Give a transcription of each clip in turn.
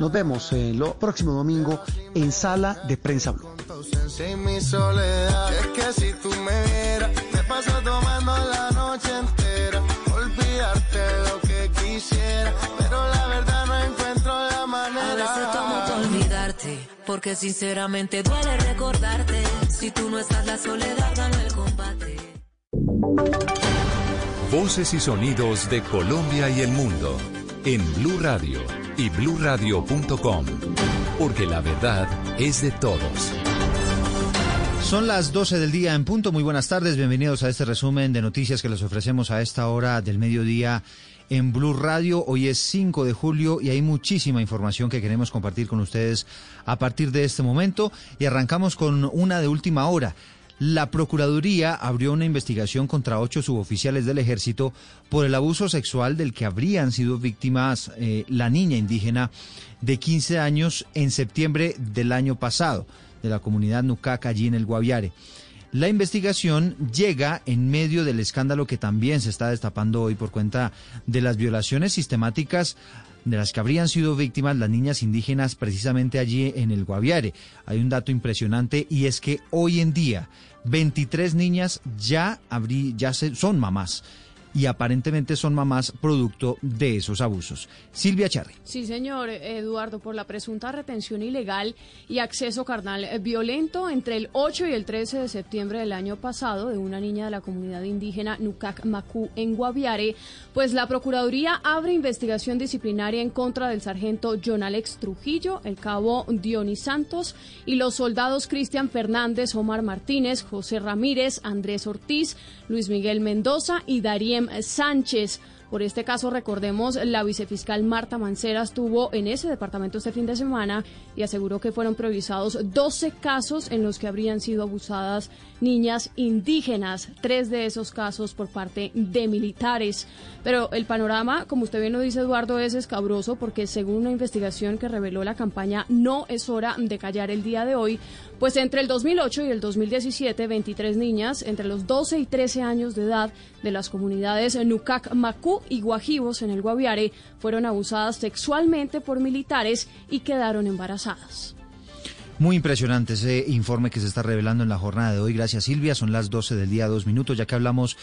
Nos vemos el próximo domingo en Sala de Prensa Blue. Es que si tú me me paso tomando la noche entera, olvidarte lo que quisiera, pero la verdad no encuentro la manera. A veces tomo olvidarte, porque sinceramente duele recordarte, si tú no estás la soledad gana el combate. Voces y sonidos de Colombia y el mundo en Blue Radio y bluradio.com, porque la verdad es de todos. Son las 12 del día en punto. Muy buenas tardes. Bienvenidos a este resumen de noticias que les ofrecemos a esta hora del mediodía en Blue Radio. Hoy es 5 de julio y hay muchísima información que queremos compartir con ustedes a partir de este momento. Y arrancamos con una de última hora. La Procuraduría abrió una investigación contra ocho suboficiales del ejército por el abuso sexual del que habrían sido víctimas eh, la niña indígena de 15 años en septiembre del año pasado de la comunidad Nucac allí en el Guaviare. La investigación llega en medio del escándalo que también se está destapando hoy por cuenta de las violaciones sistemáticas de las que habrían sido víctimas las niñas indígenas precisamente allí en el Guaviare. Hay un dato impresionante y es que hoy en día 23 niñas ya, ya son mamás y aparentemente son mamás producto de esos abusos. Silvia Charri. Sí, señor Eduardo, por la presunta retención ilegal y acceso carnal violento entre el 8 y el 13 de septiembre del año pasado de una niña de la comunidad indígena Nucac Macú en Guaviare, pues la Procuraduría abre investigación disciplinaria en contra del sargento John Alex Trujillo, el cabo Dionis Santos y los soldados Cristian Fernández, Omar Martínez, José Ramírez, Andrés Ortiz, Luis Miguel Mendoza y Darío Sánchez. Por este caso, recordemos, la vicefiscal Marta Mancera estuvo en ese departamento este fin de semana y aseguró que fueron previsados 12 casos en los que habrían sido abusadas niñas indígenas, tres de esos casos por parte de militares. Pero el panorama, como usted bien lo dice Eduardo, es escabroso porque según una investigación que reveló la campaña No es hora de callar el día de hoy, pues entre el 2008 y el 2017, 23 niñas entre los 12 y 13 años de edad de las comunidades Nucac, Macú y Guajivos en el Guaviare fueron abusadas sexualmente por militares y quedaron embarazadas. Muy impresionante ese informe que se está revelando en la jornada de hoy. Gracias Silvia. Son las 12 del día, dos minutos, ya que hablamos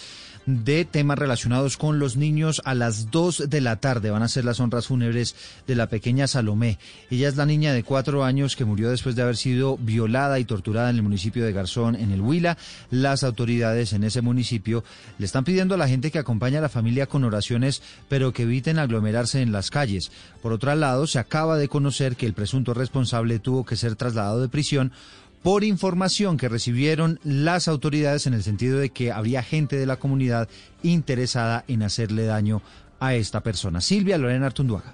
de temas relacionados con los niños a las 2 de la tarde. Van a ser las honras fúnebres de la pequeña Salomé. Ella es la niña de cuatro años que murió después de haber sido violada y torturada en el municipio de Garzón, en el Huila. Las autoridades en ese municipio le están pidiendo a la gente que acompañe a la familia con oraciones, pero que eviten aglomerarse en las calles. Por otro lado, se acaba de conocer que el presunto responsable tuvo que ser trasladado de prisión por información que recibieron las autoridades en el sentido de que habría gente de la comunidad interesada en hacerle daño a esta persona. Silvia Lorena Artunduaga.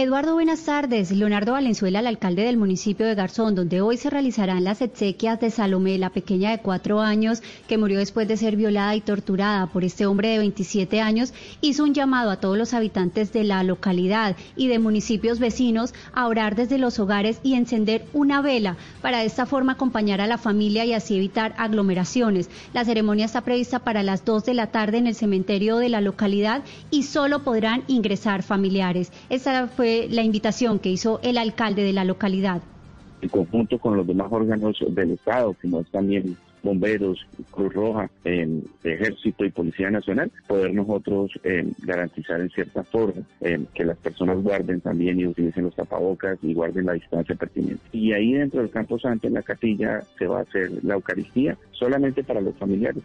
Eduardo, buenas tardes. Leonardo Valenzuela, el alcalde del municipio de Garzón, donde hoy se realizarán las exequias de Salomé, la pequeña de cuatro años que murió después de ser violada y torturada por este hombre de 27 años, hizo un llamado a todos los habitantes de la localidad y de municipios vecinos a orar desde los hogares y encender una vela para de esta forma acompañar a la familia y así evitar aglomeraciones. La ceremonia está prevista para las 2 de la tarde en el cementerio de la localidad y solo podrán ingresar familiares. Esta fue la invitación que hizo el alcalde de la localidad. En conjunto con los demás órganos del Estado, como es también bomberos, Cruz Roja, eh, Ejército y Policía Nacional, poder nosotros eh, garantizar en cierta forma eh, que las personas guarden también y utilicen los tapabocas y guarden la distancia pertinente. Y ahí dentro del Campo Santo, en la capilla, se va a hacer la Eucaristía solamente para los familiares.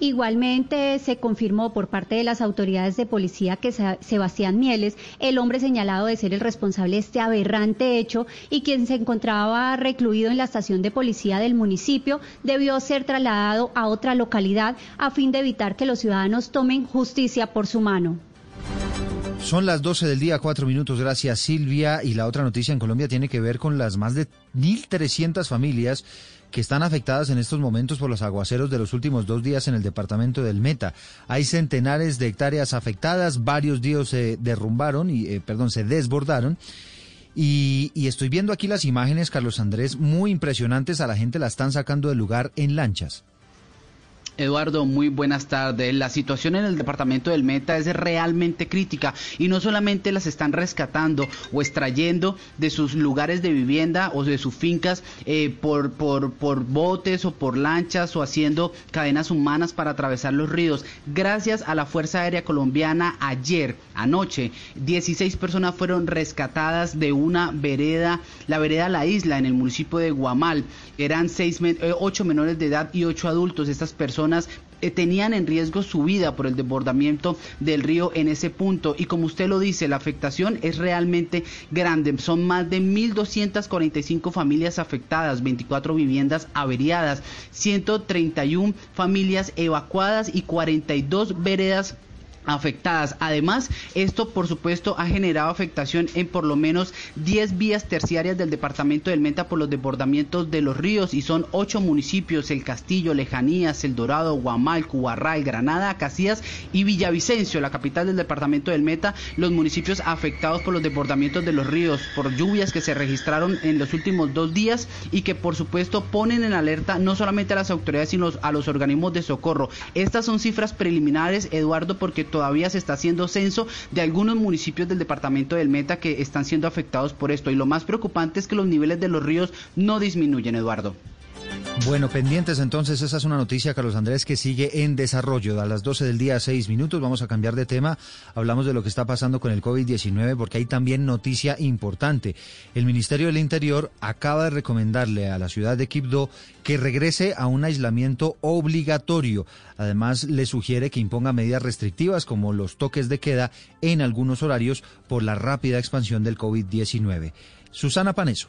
Igualmente se confirmó por parte de las autoridades de policía que Sebastián Mieles, el hombre señalado de ser el responsable de este aberrante hecho y quien se encontraba recluido en la estación de policía del municipio, debió ser trasladado a otra localidad a fin de evitar que los ciudadanos tomen justicia por su mano. Son las 12 del día, cuatro minutos. Gracias, Silvia. Y la otra noticia en Colombia tiene que ver con las más de 1.300 familias que están afectadas en estos momentos por los aguaceros de los últimos dos días en el departamento del Meta. Hay centenares de hectáreas afectadas, varios días se derrumbaron y, eh, perdón, se desbordaron. Y, y, estoy viendo aquí las imágenes, Carlos Andrés, muy impresionantes. A la gente la están sacando del lugar en lanchas. Eduardo, muy buenas tardes. La situación en el departamento del Meta es realmente crítica y no solamente las están rescatando o extrayendo de sus lugares de vivienda o de sus fincas eh, por, por, por botes o por lanchas o haciendo cadenas humanas para atravesar los ríos. Gracias a la Fuerza Aérea Colombiana, ayer, anoche, 16 personas fueron rescatadas de una vereda, la vereda La Isla, en el municipio de Guamal. Eran seis, eh, ocho menores de edad y ocho adultos. Estas personas eh, tenían en riesgo su vida por el desbordamiento del río en ese punto. Y como usted lo dice, la afectación es realmente grande. Son más de 1.245 familias afectadas, 24 viviendas averiadas, 131 familias evacuadas y 42 veredas afectadas. Además, esto por supuesto ha generado afectación en por lo menos 10 vías terciarias del departamento del Menta por los desbordamientos de los ríos y son ocho municipios, El Castillo, Lejanías, El Dorado, Guamal, Cubarral, Granada, Casillas y Villavicencio, la capital del departamento del Meta, los municipios afectados por los desbordamientos de los ríos, por lluvias que se registraron en los últimos dos días y que por supuesto ponen en alerta no solamente a las autoridades sino a los organismos de socorro. Estas son cifras preliminares, Eduardo, porque todavía se está haciendo censo de algunos municipios del departamento del Meta que están siendo afectados por esto. Y lo más preocupante es que los niveles de los ríos no disminuyen, Eduardo. Bueno, pendientes entonces, esa es una noticia, Carlos Andrés, que sigue en desarrollo. A las 12 del día, 6 minutos, vamos a cambiar de tema. Hablamos de lo que está pasando con el COVID-19 porque hay también noticia importante. El Ministerio del Interior acaba de recomendarle a la ciudad de Quibdó que regrese a un aislamiento obligatorio. Además, le sugiere que imponga medidas restrictivas como los toques de queda en algunos horarios por la rápida expansión del COVID-19. Susana Paneso.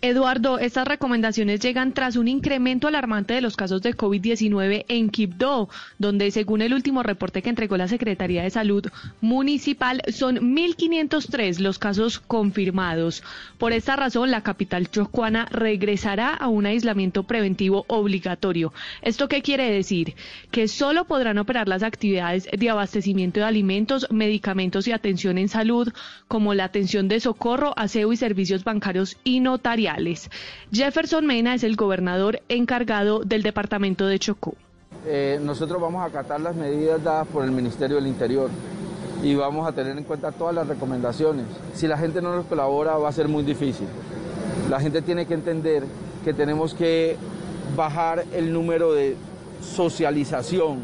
Eduardo, estas recomendaciones llegan tras un incremento alarmante de los casos de COVID-19 en Quibdó, donde según el último reporte que entregó la Secretaría de Salud Municipal son 1.503 los casos confirmados. Por esta razón, la capital chocuana regresará a un aislamiento preventivo obligatorio. ¿Esto qué quiere decir? Que solo podrán operar las actividades de abastecimiento de alimentos, medicamentos y atención en salud, como la atención de socorro, aseo y servicios bancarios y notariales. Jefferson Mena es el gobernador encargado del departamento de Chocó. Eh, nosotros vamos a acatar las medidas dadas por el Ministerio del Interior y vamos a tener en cuenta todas las recomendaciones. Si la gente no nos colabora va a ser muy difícil. La gente tiene que entender que tenemos que bajar el número de socialización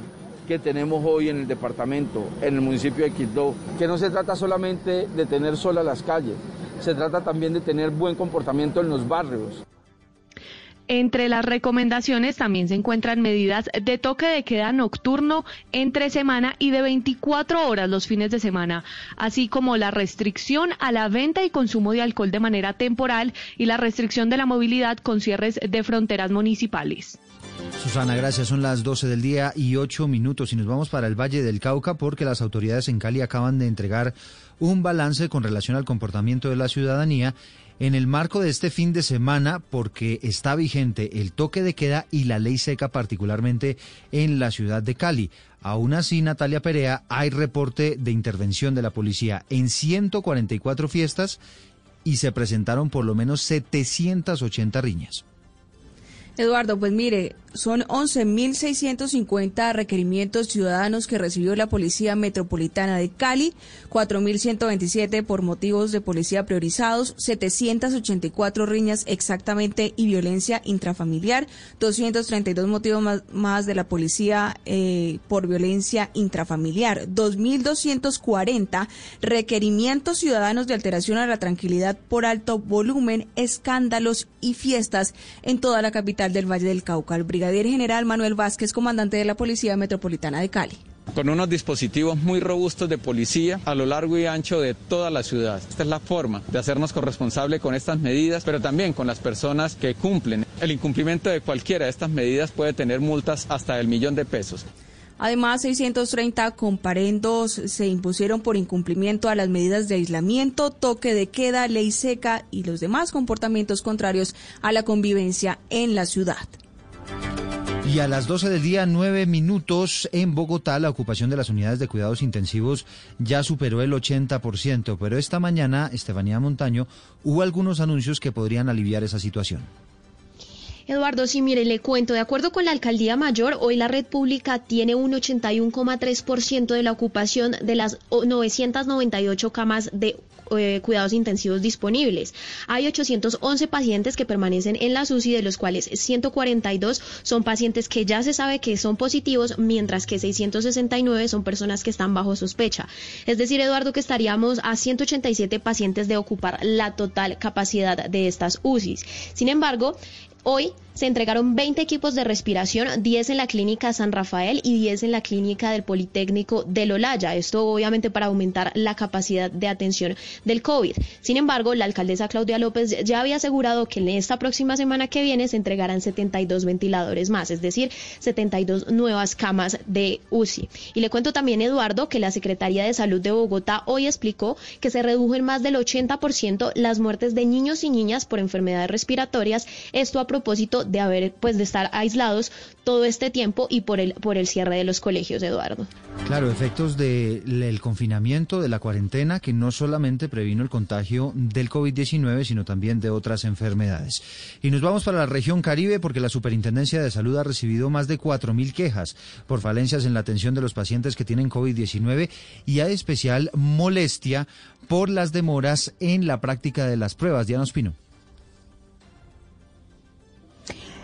que tenemos hoy en el departamento, en el municipio de Quito, que no se trata solamente de tener solas las calles, se trata también de tener buen comportamiento en los barrios. Entre las recomendaciones también se encuentran medidas de toque de queda nocturno entre semana y de 24 horas los fines de semana, así como la restricción a la venta y consumo de alcohol de manera temporal y la restricción de la movilidad con cierres de fronteras municipales. Susana, gracias. Son las 12 del día y 8 minutos y nos vamos para el Valle del Cauca porque las autoridades en Cali acaban de entregar un balance con relación al comportamiento de la ciudadanía en el marco de este fin de semana porque está vigente el toque de queda y la ley seca particularmente en la ciudad de Cali. Aún así, Natalia Perea, hay reporte de intervención de la policía en 144 fiestas y se presentaron por lo menos 780 riñas. Eduardo, pues mire, son 11.650 requerimientos ciudadanos que recibió la Policía Metropolitana de Cali, 4.127 por motivos de policía priorizados, 784 riñas exactamente y violencia intrafamiliar, 232 motivos más, de la policía eh, por violencia intrafamiliar, 2.240 requerimientos ciudadanos de alteración a la tranquilidad por alto volumen, escándalos y fiestas en toda la capital del Valle del Cauca brigadier general Manuel Vázquez, comandante de la Policía Metropolitana de Cali con unos dispositivos muy robustos de policía a lo largo y ancho de toda la ciudad. Esta es la forma de hacernos corresponsable con estas medidas, pero también con las personas que cumplen. El incumplimiento de cualquiera de estas medidas puede tener multas hasta el millón de pesos. Además, 630 comparendos se impusieron por incumplimiento a las medidas de aislamiento, toque de queda, ley seca y los demás comportamientos contrarios a la convivencia en la ciudad. Y a las 12 del día, 9 minutos, en Bogotá, la ocupación de las unidades de cuidados intensivos ya superó el 80%, pero esta mañana, Estefanía Montaño, hubo algunos anuncios que podrían aliviar esa situación. Eduardo, sí, mire, le cuento, de acuerdo con la alcaldía mayor, hoy la red pública tiene un 81,3% de la ocupación de las 998 camas de eh, cuidados intensivos disponibles. Hay 811 pacientes que permanecen en la UCI, de los cuales 142 son pacientes que ya se sabe que son positivos, mientras que 669 son personas que están bajo sospecha. Es decir, Eduardo, que estaríamos a 187 pacientes de ocupar la total capacidad de estas UCIs. Sin embargo, Hoy se entregaron 20 equipos de respiración, 10 en la clínica San Rafael y 10 en la clínica del Politécnico de Lolaya. Esto obviamente para aumentar la capacidad de atención del COVID. Sin embargo, la alcaldesa Claudia López ya había asegurado que en esta próxima semana que viene se entregarán 72 ventiladores más, es decir, 72 nuevas camas de UCI. Y le cuento también, Eduardo, que la Secretaría de Salud de Bogotá hoy explicó que se redujo en más del 80% las muertes de niños y niñas por enfermedades respiratorias. Esto a propósito de haber, pues, de estar aislados todo este tiempo y por el, por el cierre de los colegios, Eduardo. Claro, efectos del confinamiento, de la cuarentena, que no solamente previno el contagio del COVID-19, sino también de otras enfermedades. Y nos vamos para la región Caribe porque la Superintendencia de Salud ha recibido más de 4.000 quejas por falencias en la atención de los pacientes que tienen COVID-19 y hay especial molestia por las demoras en la práctica de las pruebas. Diana Ospino.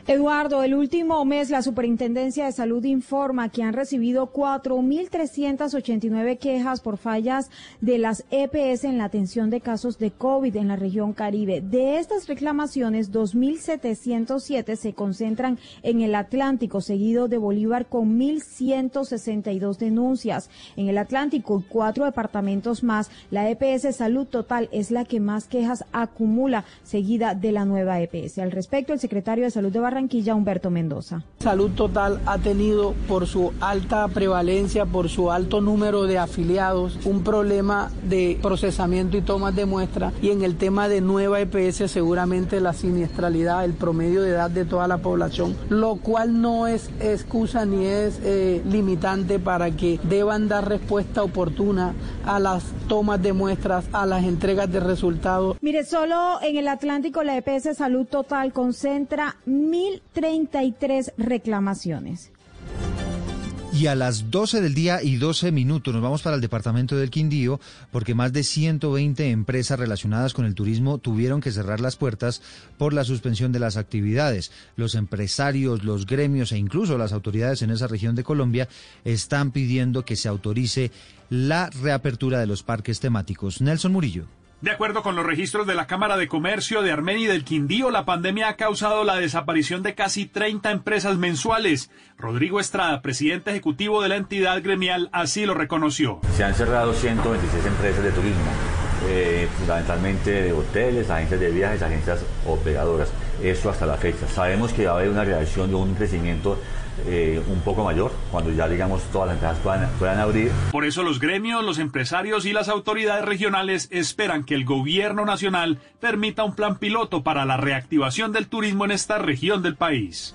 Eduardo, el último mes la Superintendencia de Salud informa que han recibido 4.389 quejas por fallas de las EPS en la atención de casos de COVID en la región Caribe. De estas reclamaciones, 2.707 se concentran en el Atlántico, seguido de Bolívar con 1.162 denuncias. En el Atlántico cuatro departamentos más, la EPS Salud Total es la que más quejas acumula, seguida de la nueva EPS. Al respecto, el secretario de Salud de Barranquilla Barranquilla, Humberto Mendoza. Salud Total ha tenido, por su alta prevalencia, por su alto número de afiliados, un problema de procesamiento y tomas de muestra. Y en el tema de nueva EPS, seguramente la siniestralidad, el promedio de edad de toda la población, lo cual no es excusa ni es eh, limitante para que deban dar respuesta oportuna a las tomas de muestras, a las entregas de resultados. Mire, solo en el Atlántico la EPS Salud Total concentra mil 1.033 reclamaciones. Y a las 12 del día y 12 minutos nos vamos para el departamento del Quindío porque más de 120 empresas relacionadas con el turismo tuvieron que cerrar las puertas por la suspensión de las actividades. Los empresarios, los gremios e incluso las autoridades en esa región de Colombia están pidiendo que se autorice la reapertura de los parques temáticos. Nelson Murillo. De acuerdo con los registros de la Cámara de Comercio de Armenia y del Quindío, la pandemia ha causado la desaparición de casi 30 empresas mensuales. Rodrigo Estrada, presidente ejecutivo de la entidad gremial, así lo reconoció. Se han cerrado 126 empresas de turismo, eh, fundamentalmente de hoteles, agencias de viajes, agencias operadoras. Eso hasta la fecha. Sabemos que va a haber una reacción de un crecimiento eh, un poco mayor cuando ya digamos todas las empresas puedan, puedan abrir. Por eso los gremios, los empresarios y las autoridades regionales esperan que el gobierno nacional permita un plan piloto para la reactivación del turismo en esta región del país.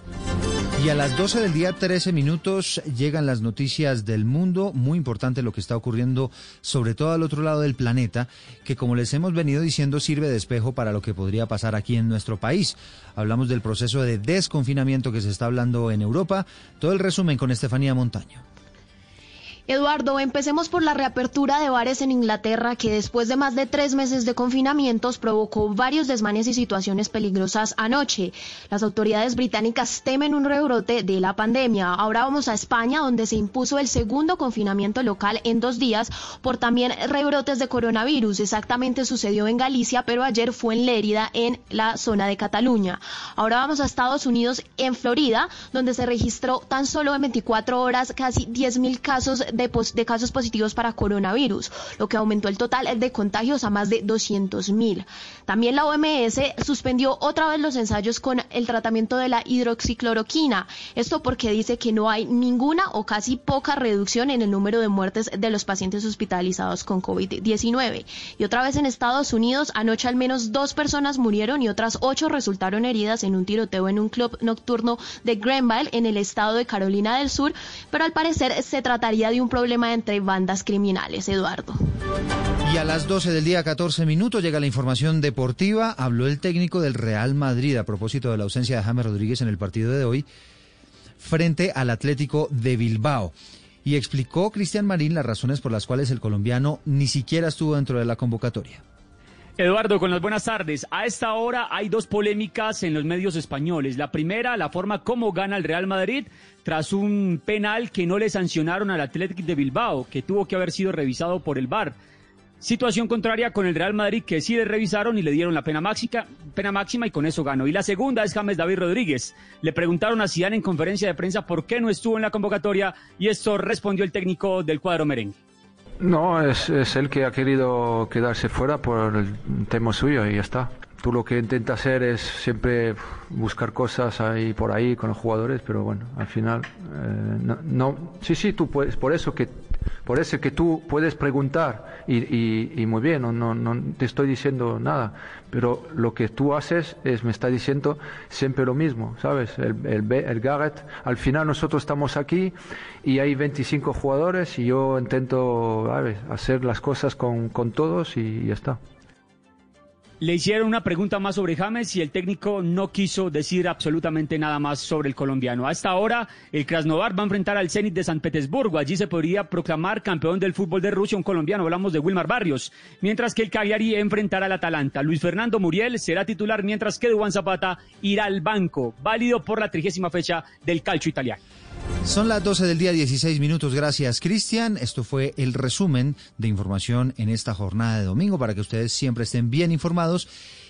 Y a las 12 del día, 13 minutos, llegan las noticias del mundo. Muy importante lo que está ocurriendo, sobre todo al otro lado del planeta, que como les hemos venido diciendo, sirve de espejo para lo que podría pasar aquí en nuestro país. Hablamos del proceso de desconfinamiento que se está hablando en Europa. Todo el resumen con Estefanía Montaño. Eduardo, empecemos por la reapertura de bares en Inglaterra que después de más de tres meses de confinamientos provocó varios desmanes y situaciones peligrosas anoche. Las autoridades británicas temen un rebrote de la pandemia. Ahora vamos a España donde se impuso el segundo confinamiento local en dos días por también rebrotes de coronavirus. Exactamente sucedió en Galicia, pero ayer fue en Lérida, en la zona de Cataluña. Ahora vamos a Estados Unidos, en Florida, donde se registró tan solo en 24 horas casi 10.000 casos de, casos positivos para coronavirus, lo que aumentó el total de contagios a más de 200 mil. También la OMS suspendió otra vez los ensayos con el tratamiento de la hidroxicloroquina. Esto porque dice que no hay ninguna o casi poca reducción en el número de muertes de los pacientes hospitalizados con COVID-19. Y otra vez en Estados Unidos, anoche al menos dos personas murieron y otras ocho resultaron heridas en un tiroteo en un club nocturno de Grenville en el estado de Carolina del Sur, pero al parecer se trataría de un problema entre bandas criminales, Eduardo. Y a las 12 del día 14 minutos llega la información deportiva. Habló el técnico del Real Madrid a propósito de la ausencia de James Rodríguez en el partido de hoy frente al Atlético de Bilbao. Y explicó Cristian Marín las razones por las cuales el colombiano ni siquiera estuvo dentro de la convocatoria. Eduardo, con las buenas tardes. A esta hora hay dos polémicas en los medios españoles. La primera, la forma como gana el Real Madrid tras un penal que no le sancionaron al Atlético de Bilbao, que tuvo que haber sido revisado por el VAR. Situación contraria con el Real Madrid que sí le revisaron y le dieron la pena máxima, pena máxima y con eso ganó. Y la segunda es James David Rodríguez. Le preguntaron a Zidane en conferencia de prensa por qué no estuvo en la convocatoria y esto respondió el técnico del cuadro merengue. No, es, es él que ha querido quedarse fuera por el tema suyo y ya está. Tú lo que intentas hacer es siempre buscar cosas ahí por ahí con los jugadores, pero bueno, al final eh, no, no, sí, sí, tú puedes, por eso que por eso que tú puedes preguntar y, muy bien, no, no, no, te estoy diciendo nada, pero lo que tú haces es, me está diciendo siempre lo mismo, ¿sabes? El, el, el Garrett, al final nosotros estamos aquí y hay 25 jugadores y yo intento ¿sabes? hacer las cosas con, con todos y ya está. Le hicieron una pregunta más sobre James y el técnico no quiso decir absolutamente nada más sobre el colombiano. A esta hora, el Krasnodar va a enfrentar al Zenit de San Petersburgo. Allí se podría proclamar campeón del fútbol de Rusia un colombiano. Hablamos de Wilmar Barrios. Mientras que el Cagliari enfrentará al Atalanta. Luis Fernando Muriel será titular mientras que Duan Zapata irá al banco. Válido por la trigésima fecha del calcio italiano. Son las 12 del día 16 minutos. Gracias, Cristian. Esto fue el resumen de información en esta jornada de domingo para que ustedes siempre estén bien informados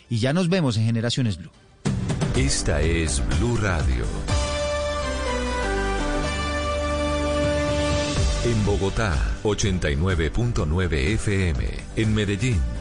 y ya nos vemos en Generaciones Blue. Esta es Blue Radio. En Bogotá, 89.9 FM. En Medellín.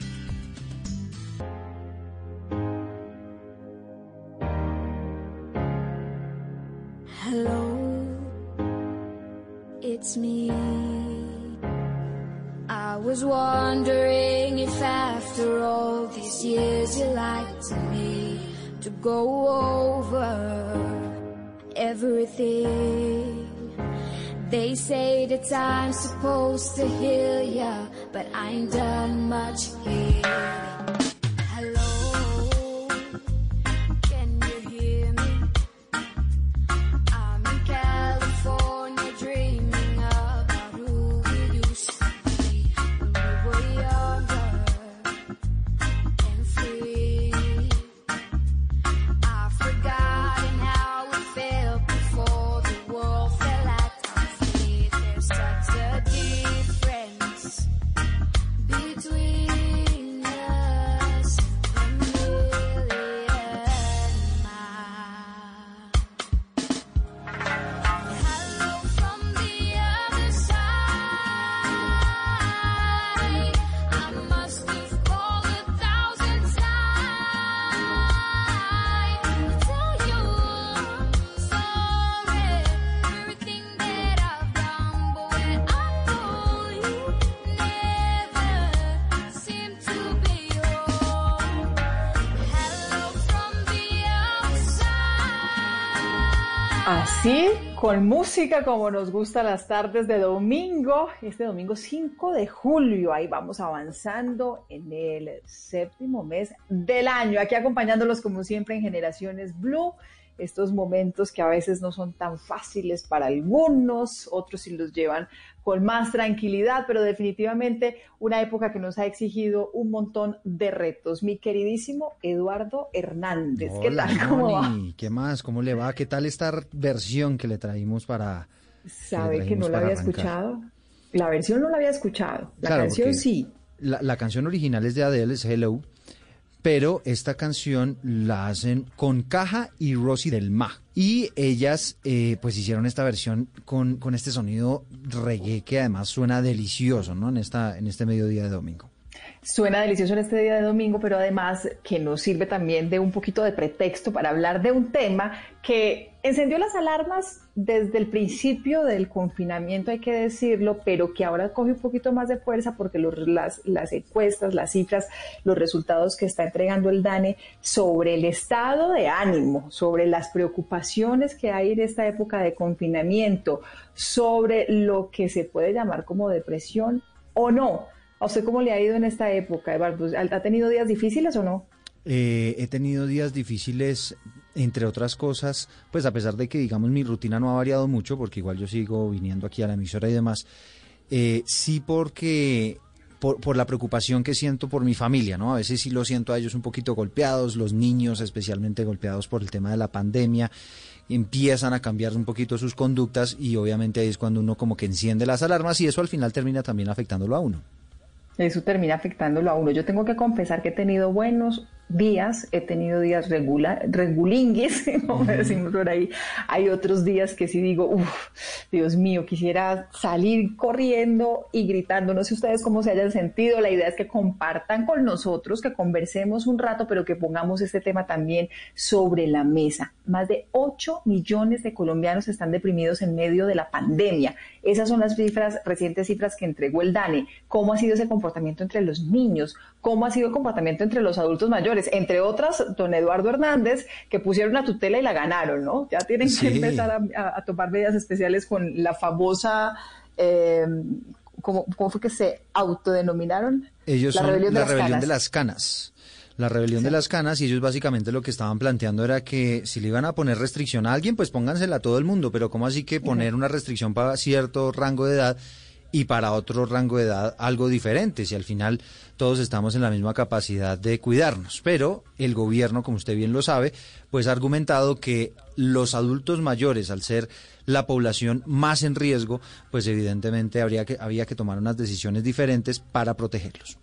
It's me. I was wondering if after all these years you liked me to go over everything. They say that time's supposed to heal ya, but I ain't done much here. Con música como nos gusta las tardes de domingo, este domingo 5 de julio, ahí vamos avanzando en el séptimo mes del año, aquí acompañándolos como siempre en Generaciones Blue, estos momentos que a veces no son tan fáciles para algunos, otros sí los llevan con más tranquilidad, pero definitivamente una época que nos ha exigido un montón de retos. Mi queridísimo Eduardo Hernández, ¿qué tal? ¿Cómo va? ¿Qué más? ¿Cómo le va? ¿Qué tal esta versión que le traímos para... ¿Sabe que no la había arrancar? escuchado? La versión no la había escuchado, la Claro, canción sí. La, la canción original es de Adele, es Hello, pero esta canción la hacen con Caja y Rosy del Ma. Y ellas eh, pues hicieron esta versión con, con este sonido reggae que además suena delicioso, ¿no? En, esta, en este mediodía de domingo. Suena delicioso en este día de domingo, pero además que nos sirve también de un poquito de pretexto para hablar de un tema que encendió las alarmas desde el principio del confinamiento, hay que decirlo, pero que ahora coge un poquito más de fuerza porque los- las, las encuestas, las cifras, los resultados que está entregando el DANE sobre el estado de ánimo, sobre las preocupaciones que hay en esta época de confinamiento, sobre lo que se puede llamar como depresión o no. ¿A usted cómo le ha ido en esta época, Eduardo? ¿Ha tenido días difíciles o no? Eh, he tenido días difíciles, entre otras cosas, pues a pesar de que, digamos, mi rutina no ha variado mucho, porque igual yo sigo viniendo aquí a la emisora y demás, eh, sí porque por, por la preocupación que siento por mi familia, ¿no? A veces sí lo siento a ellos un poquito golpeados, los niños especialmente golpeados por el tema de la pandemia, empiezan a cambiar un poquito sus conductas y obviamente ahí es cuando uno como que enciende las alarmas y eso al final termina también afectándolo a uno. Eso termina afectándolo a uno. Yo tengo que confesar que he tenido buenos días, he tenido días regula, regulingues, como decimos por ahí. Hay otros días que sí digo, uff, Dios mío, quisiera salir corriendo y gritando. No sé ustedes cómo se hayan sentido. La idea es que compartan con nosotros, que conversemos un rato, pero que pongamos este tema también sobre la mesa. Más de 8 millones de colombianos están deprimidos en medio de la pandemia. Esas son las cifras, recientes cifras que entregó el DANE. ¿Cómo ha sido ese comportamiento entre los niños? ¿Cómo ha sido el comportamiento entre los adultos mayores? Entre otras, don Eduardo Hernández, que pusieron una tutela y la ganaron, ¿no? Ya tienen Sí. que empezar a, tomar medidas especiales con la famosa, eh, ¿cómo, cómo fue que se autodenominaron? Ellos la son rebelión de la las rebelión canas. de las canas. La rebelión de las canas y ellos básicamente lo que estaban planteando era que si le iban a poner restricción a alguien, pues póngansela a todo el mundo, pero ¿cómo así que poner una restricción para cierto rango de edad y para otro rango de edad algo diferente? Si al final todos estamos en la misma capacidad de cuidarnos, pero el gobierno, como usted bien lo sabe, pues ha argumentado que los adultos mayores, al ser la población más en riesgo, pues evidentemente habría que, había que tomar unas decisiones diferentes para protegerlos.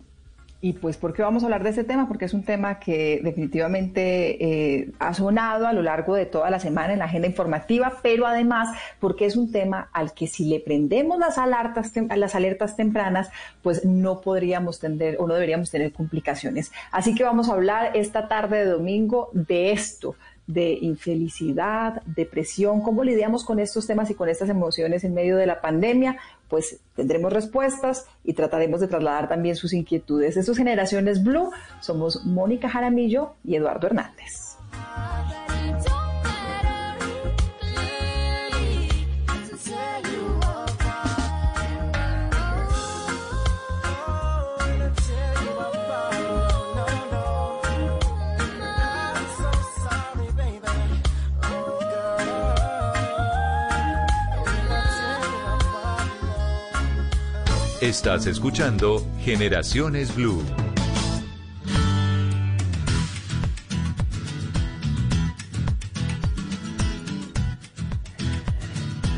Y pues, ¿por qué vamos a hablar de este tema? Porque es un tema que definitivamente eh, ha sonado a lo largo de toda la semana en la agenda informativa, pero además porque es un tema al que si le prendemos las alertas, las alertas tempranas, pues no podríamos tener o no deberíamos tener complicaciones. Así que vamos a hablar esta tarde de domingo de esto de infelicidad, depresión, cómo lidiamos con estos temas y con estas emociones en medio de la pandemia, pues tendremos respuestas y trataremos de trasladar también sus inquietudes. Estos Generaciones Blue somos Mónica Jaramillo y Eduardo Hernández. Estás escuchando Generaciones Blue.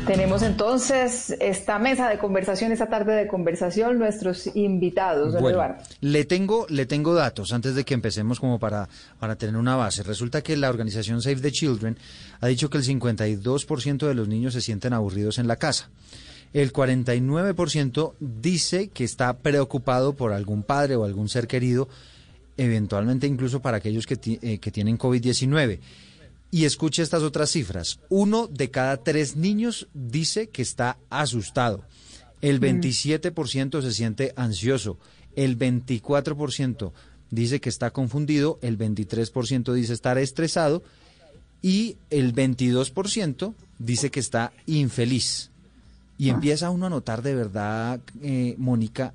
Tenemos entonces esta mesa de conversación, esta tarde de conversación, nuestros invitados, don Bueno, Eduardo. le tengo, le tengo datos antes de que empecemos como para, para tener una base. Resulta que la organización Save the Children ha dicho que el 52% de los niños se sienten aburridos en la casa. El 49% dice que está preocupado por algún padre o algún ser querido, eventualmente incluso para aquellos que, eh, que tienen COVID-19. Y escuche estas otras cifras. Uno de cada tres niños dice que está asustado. El 27% se siente ansioso. El 24% dice que está confundido. El 23% dice estar estresado. Y el 22% dice que está infeliz. Y empieza uno a notar de verdad, eh, Mónica,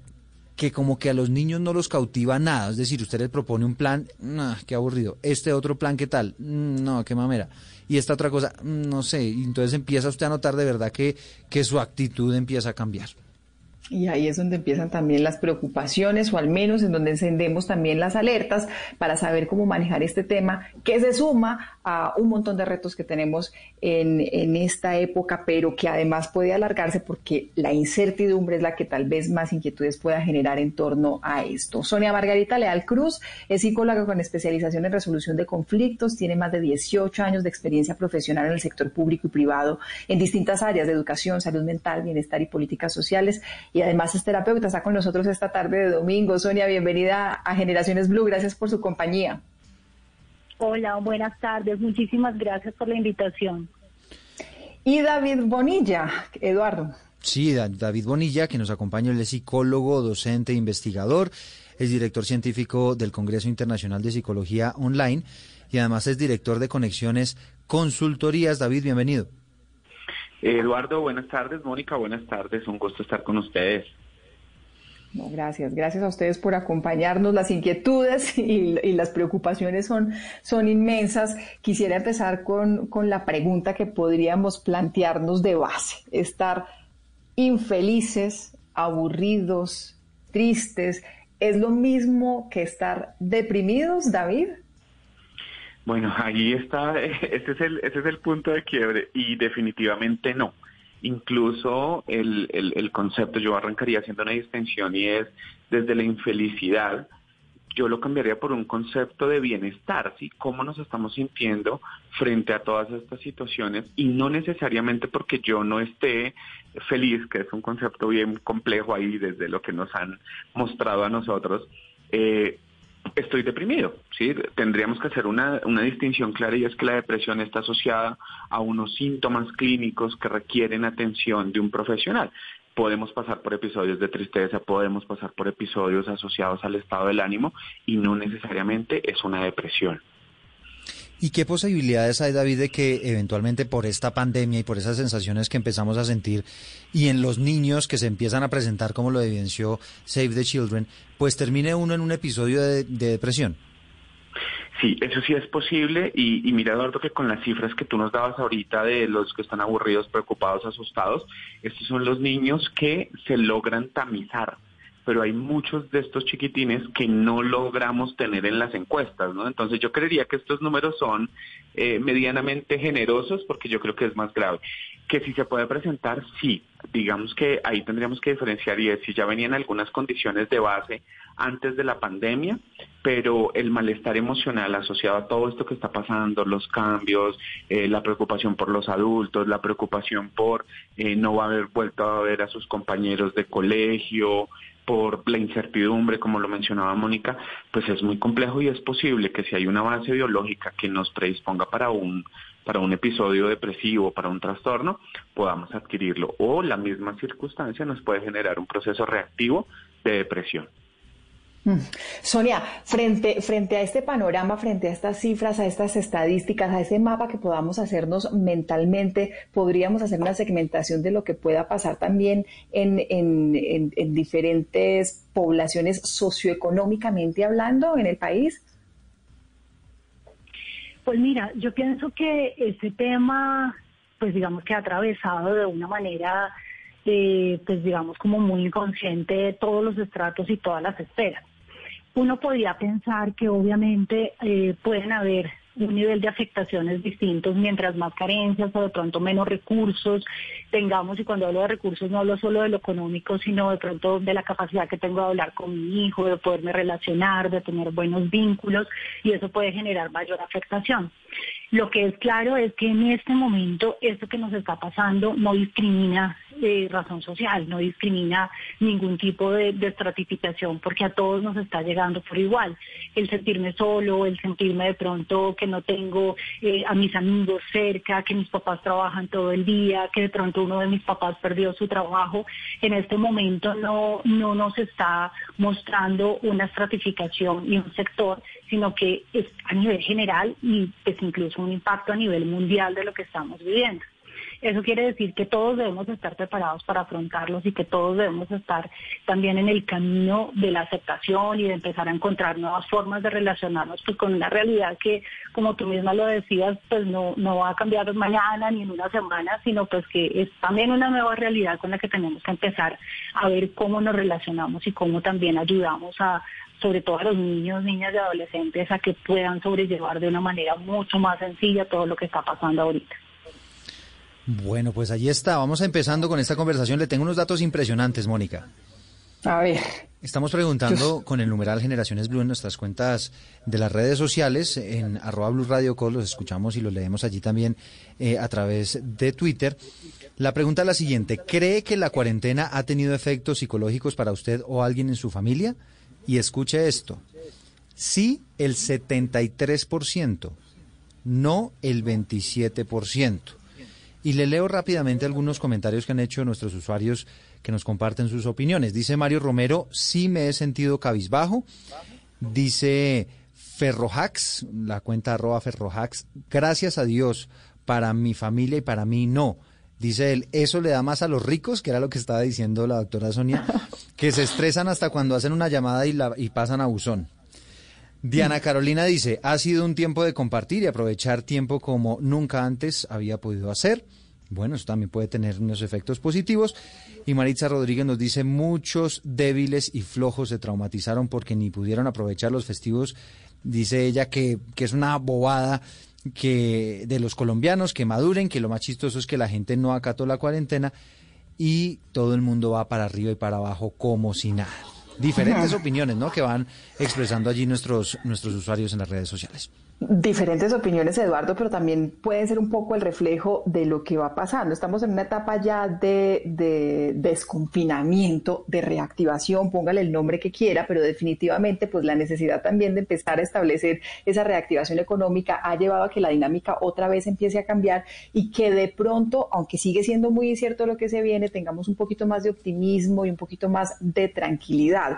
que como que a los niños no los cautiva nada. Es decir, usted les propone un plan, no, qué aburrido. Este otro plan, ¿qué tal? Mm, No, qué mamera. Y esta otra cosa, mm, no sé. Y entonces empieza usted a notar de verdad que, que su actitud empieza a cambiar. Y ahí es donde empiezan también las preocupaciones o al menos en donde encendemos también las alertas para saber cómo manejar este tema que se suma a un montón de retos que tenemos en, en esta época, pero que además puede alargarse porque la incertidumbre es la que tal vez más inquietudes pueda generar en torno a esto. Sonia Margarita Leal Cruz es psicóloga con especialización en resolución de conflictos, tiene más de 18 años de experiencia profesional en el sector público y privado en distintas áreas de educación, salud mental, bienestar y políticas sociales y además es terapeuta. Está con nosotros esta tarde de domingo. Sonia, bienvenida a Generaciones Blue. Gracias por su compañía. Hola, buenas tardes. Muchísimas gracias por la invitación. Y David Bonilla, Eduardo. Sí, Da- David Bonilla, que nos acompaña, él es psicólogo, docente, investigador, es director científico del Congreso Internacional de Psicología Online y además es director de Conexiones Consultorías. David, bienvenido. Eduardo, buenas tardes. Mónica, buenas tardes. Un gusto estar con ustedes. No, gracias, gracias a ustedes por acompañarnos. Las inquietudes y, las preocupaciones son, son inmensas. Quisiera empezar con, con la pregunta que podríamos plantearnos de base. Estar infelices, aburridos, tristes, ¿es lo mismo que estar deprimidos, David? Bueno, ahí está, ese es el, es el punto de quiebre y definitivamente no. Incluso el, el, concepto, yo arrancaría haciendo una distinción y es desde la infelicidad, yo lo cambiaría por un concepto de bienestar, ¿sí? Cómo nos estamos sintiendo frente a todas estas situaciones y no necesariamente porque yo no esté feliz, que es un concepto bien complejo ahí desde lo que nos han mostrado a nosotros, eh, estoy deprimido, ¿sí? Tendríamos que hacer una, una distinción clara y es que la depresión está asociada a unos síntomas clínicos que requieren atención de un profesional. Podemos pasar por episodios de tristeza, podemos pasar por episodios asociados al estado del ánimo y no necesariamente es una depresión. ¿Y qué posibilidades hay, David, de que eventualmente por esta pandemia y por esas sensaciones que empezamos a sentir y en los niños que se empiezan a presentar, como lo evidenció Save the Children, pues termine uno en un episodio de, de depresión? Sí, eso sí es posible y, y mira Eduardo que con las cifras que tú nos dabas ahorita de los que están aburridos, preocupados, asustados, estos son los niños que se logran tamizar, pero hay muchos de estos chiquitines que no logramos tener en las encuestas, ¿no? Entonces yo creería que estos números son eh, medianamente generosos porque yo creo que es más grave. Que si se puede presentar, sí. Digamos que ahí tendríamos que diferenciar y es si ya venían algunas condiciones de base antes de la pandemia, pero el malestar emocional asociado a todo esto que está pasando, los cambios, eh, la preocupación por los adultos, la preocupación por eh, no haber vuelto a ver a sus compañeros de colegio, por la incertidumbre, como lo mencionaba Mónica, pues es muy complejo y es posible que si hay una base biológica que nos predisponga para un para un episodio depresivo, para un trastorno, podamos adquirirlo. O la misma circunstancia nos puede generar un proceso reactivo de depresión. Sonia, frente, frente a este panorama, frente a estas cifras, a estas estadísticas, a ese mapa que podamos hacernos mentalmente, podríamos hacer una segmentación de lo que pueda pasar también en, en, en, en diferentes poblaciones socioeconómicamente hablando en el país. Pues mira, yo pienso que este tema, pues digamos que ha atravesado de una manera, eh, pues digamos como muy inconsciente todos los estratos y todas las esferas. Uno podría pensar que obviamente eh, pueden haber un nivel de afectaciones distintos mientras más carencias o de pronto menos recursos tengamos, y cuando hablo de recursos no hablo solo de lo económico, sino de pronto de la capacidad que tengo de hablar con mi hijo, de poderme relacionar, de tener buenos vínculos, y eso puede generar mayor afectación. Lo que es claro es que en este momento esto que nos está pasando no discrimina eh, razón social, no discrimina ningún tipo de, estratificación, porque a todos nos está llegando por igual. El sentirme solo, el sentirme de pronto que no tengo eh, a mis amigos cerca, que mis papás trabajan todo el día, que de pronto uno de mis papás perdió su trabajo, en este momento no, no nos está mostrando una estratificación y un sector, sino que es a nivel general y pues incluso un impacto a nivel mundial de lo que estamos viviendo. eso quiere decir que todos debemos estar preparados para afrontarlos y que todos debemos estar también en el camino de la aceptación y de empezar a encontrar nuevas formas de relacionarnos pues, con una realidad que, como tú misma lo decías, pues no, no va a cambiar mañana ni en una semana, sino pues que es también una nueva realidad con la que tenemos que empezar a ver cómo nos relacionamos y cómo también ayudamos a, sobre todo a los niños, niñas y adolescentes, a que puedan sobrellevar de una manera mucho más sencilla todo lo que está pasando ahorita. Bueno, pues allí está. Vamos empezando con esta conversación. Le tengo unos datos impresionantes, Mónica. A ver. Estamos preguntando con el numeral Generaciones Blue en nuestras cuentas de las redes sociales, en arroba Blue Radio Call, los escuchamos y los leemos allí también eh, a través de Twitter. La pregunta es la siguiente, ¿cree que la cuarentena ha tenido efectos psicológicos para usted o alguien en su familia? Y escuche esto, sí el 73%, no el 27%. Y le leo rápidamente algunos comentarios que han hecho nuestros usuarios que nos comparten sus opiniones. Dice Mario Romero, sí me he sentido cabizbajo. Dice Ferrojax, la cuenta arroba Ferrojax, gracias a Dios, para mi familia y para mí no. Dice él, eso le da más a los ricos, que era lo que estaba diciendo la doctora Sonia, que se estresan hasta cuando hacen una llamada y, la, y pasan a buzón. Diana Carolina dice, ha sido un tiempo de compartir y aprovechar tiempo como nunca antes había podido hacer. Bueno, eso también puede tener unos efectos positivos. Y Maritza Rodríguez nos dice, muchos débiles y flojos se traumatizaron porque ni pudieron aprovechar los festivos. Dice ella que, que es una bobada que de los colombianos que maduren, que lo más chistoso es que la gente no acató la cuarentena y todo el mundo va para arriba y para abajo como si nada. Diferentes opiniones, ¿no? Que van expresando allí nuestros, nuestros usuarios en las redes sociales. Diferentes opiniones, Eduardo, pero también pueden ser un poco el reflejo de lo que va pasando. Estamos en una etapa ya de, de, desconfinamiento, de reactivación, póngale el nombre que quiera, pero definitivamente pues la necesidad también de empezar a establecer esa reactivación económica ha llevado a que la dinámica otra vez empiece a cambiar y que de pronto, aunque sigue siendo muy incierto lo que se viene, tengamos un poquito más de optimismo y un poquito más de tranquilidad.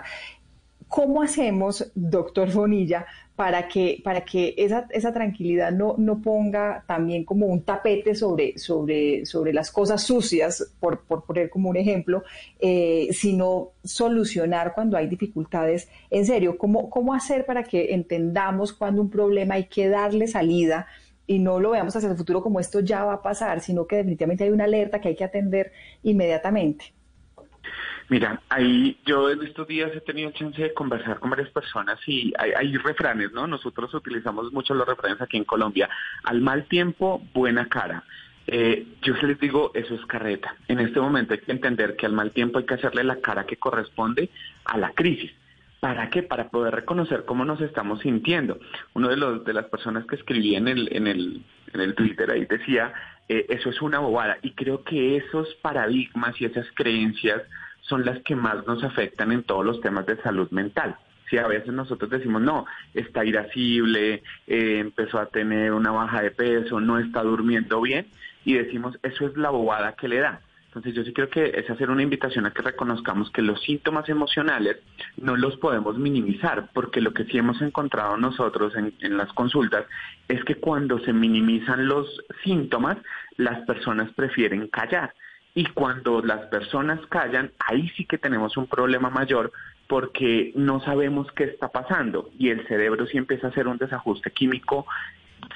¿Cómo hacemos, doctor Bonilla, para que, para que esa, esa tranquilidad no, no ponga también como un tapete sobre, sobre, sobre las cosas sucias, por, por poner como un ejemplo, eh, sino solucionar cuando hay dificultades en serio? ¿Cómo, ¿Cómo hacer para que entendamos cuando un problema hay que darle salida? y no lo veamos hacia el futuro como esto ya va a pasar, sino que definitivamente hay una alerta que hay que atender inmediatamente. Mira, ahí yo en estos días he tenido chance de conversar con varias personas y hay, refranes, ¿no? Nosotros utilizamos mucho los refranes aquí en Colombia. Al mal tiempo, buena cara. Eh, yo les digo, eso es carreta. En este momento hay que entender que al mal tiempo hay que hacerle la cara que corresponde a la crisis. ¿Para qué? Para poder reconocer cómo nos estamos sintiendo. Uno de los de las personas que escribí en el en el en el Twitter ahí decía, eh, eso es una bobada y creo que esos paradigmas y esas creencias son las que más nos afectan en todos los temas de salud mental. Si a veces nosotros decimos, no, está irascible, eh, empezó a tener una baja de peso, no está durmiendo bien, y decimos, eso es la bobada que le da. Entonces yo sí creo que es hacer una invitación a que reconozcamos que los síntomas emocionales no los podemos minimizar, porque lo que sí hemos encontrado nosotros en, en las consultas es que cuando se minimizan los síntomas, las personas prefieren callar. Y cuando las personas callan, ahí sí que tenemos un problema mayor porque no sabemos qué está pasando y el cerebro sí empieza a hacer un desajuste químico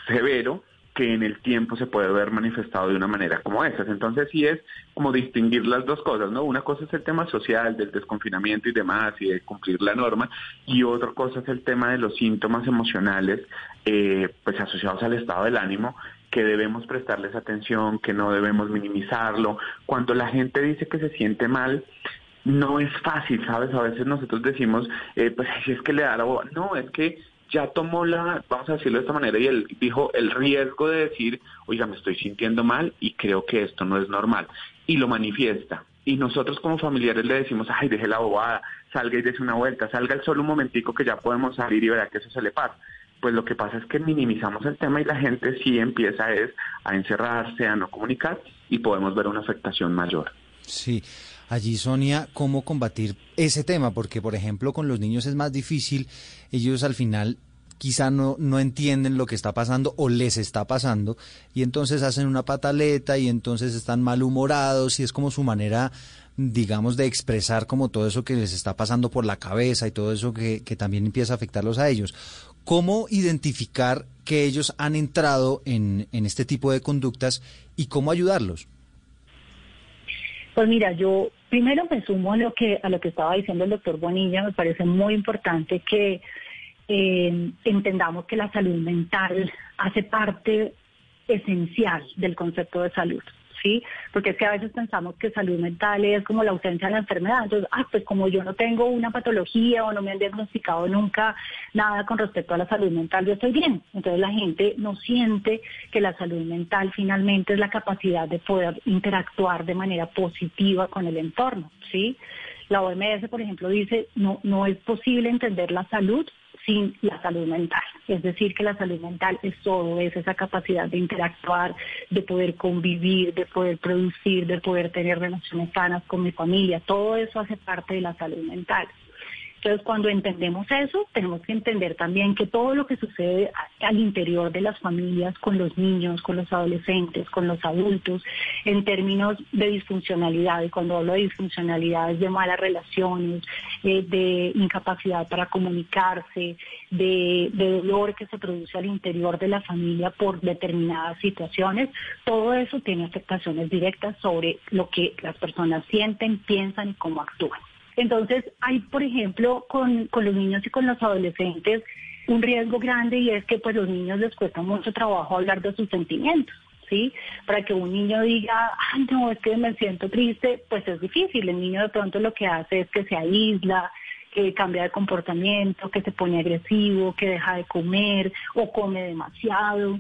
severo que en el tiempo se puede ver manifestado de una manera como esa. Entonces sí es como distinguir las dos cosas, ¿no? Una cosa es el tema social del desconfinamiento y demás y de cumplir la norma y otra cosa es el tema de los síntomas emocionales eh, pues asociados al estado del ánimo que debemos prestarles atención, que no debemos minimizarlo. Cuando la gente dice que se siente mal, no es fácil, ¿sabes? A veces nosotros decimos, eh, pues si es que le da la boba. No, es que ya tomó la, vamos a decirlo de esta manera, y él dijo el riesgo de decir, oiga, me estoy sintiendo mal y creo que esto no es normal. Y lo manifiesta. Y nosotros como familiares le decimos, ay, deje la bobada, salga y dése una vuelta, salga el solo un momentico que ya podemos salir y verá que eso se le pasa pues lo que pasa es que minimizamos el tema y la gente sí empieza a encerrarse, a no comunicar y podemos ver una afectación mayor. Sí. Allí, Sonia, ¿cómo combatir ese tema? Porque, por ejemplo, con los niños es más difícil. Ellos al final quizá no, no entienden lo que está pasando o les está pasando y entonces hacen una pataleta y entonces están malhumorados y es como su manera digamos, de expresar como todo eso que les está pasando por la cabeza y todo eso que, que también empieza a afectarlos a ellos. ¿Cómo identificar que ellos han entrado en, este tipo de conductas y cómo ayudarlos? Pues mira, yo primero me sumo a lo que a lo que estaba diciendo el doctor Bonilla. Me parece muy importante que eh, entendamos que la salud mental hace parte esencial del concepto de salud. ¿Sí? Porque es que a veces pensamos que salud mental es como la ausencia de la enfermedad. Entonces, ah, pues como yo no tengo una patología o no me han diagnosticado nunca nada con respecto a la salud mental, yo estoy bien. Entonces la gente no siente que la salud mental finalmente es la capacidad de poder interactuar de manera positiva con el entorno, ¿sí? La OMS, por ejemplo, dice, no, no es posible entender la salud sin la salud mental. Es decir, que la salud mental es todo, es esa capacidad de interactuar, de poder convivir, de poder producir, de poder tener relaciones sanas con mi familia. Todo eso hace parte de la salud mental. Entonces, cuando entendemos eso, tenemos que entender también que todo lo que sucede al interior de las familias, con los niños, con los adolescentes, con los adultos, en términos de disfuncionalidad, y cuando hablo de disfuncionalidad es de malas relaciones, eh, de incapacidad para comunicarse, de, de dolor que se produce al interior de la familia por determinadas situaciones, todo eso tiene afectaciones directas sobre lo que las personas sienten, piensan y cómo actúan. Entonces, hay, por ejemplo, con, con los niños y con los adolescentes un riesgo grande y es que pues los niños les cuesta mucho trabajo hablar de sus sentimientos. ¿Sí? Para que un niño diga, ay, no, es que me siento triste, pues es difícil. El niño de pronto lo que hace es que se aísla, que cambia de comportamiento, que se pone agresivo, que deja de comer o come demasiado.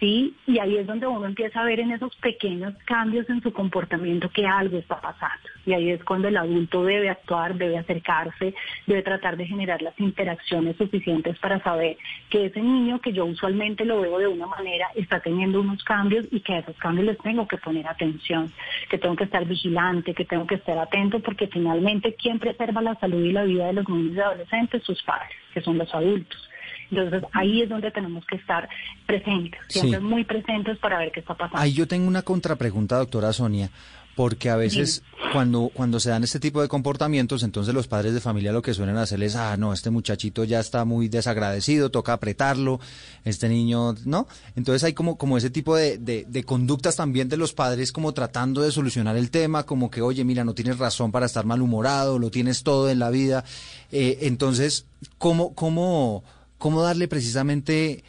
¿Sí? Y ahí es donde uno empieza a ver en esos pequeños cambios en su comportamiento que algo está pasando. Y ahí es cuando el adulto debe actuar, debe acercarse, debe tratar de generar las interacciones suficientes para saber que ese niño que yo usualmente lo veo de una manera está teniendo unos cambios y que a esos cambios les tengo que poner atención, que tengo que estar vigilante, que tengo que estar atento, porque finalmente quien preserva la salud y la vida de los niños y adolescentes, sus padres, que son los adultos. Entonces ahí es donde tenemos que estar presentes, siempre Sí. muy presentes para ver qué está pasando. Ahí yo tengo una contrapregunta, doctora Sonia, porque a veces cuando, cuando se dan este tipo de comportamientos, entonces los padres de familia lo que suelen hacer es, ah, no, este muchachito ya está muy desagradecido, toca apretarlo, este niño, ¿no? Entonces hay como, como ese tipo de, de, de conductas también de los padres como tratando de solucionar el tema, como que, oye, mira, no tienes razón para estar malhumorado, lo tienes todo en la vida. Eh, entonces, ¿cómo, cómo, cómo darle precisamente eh,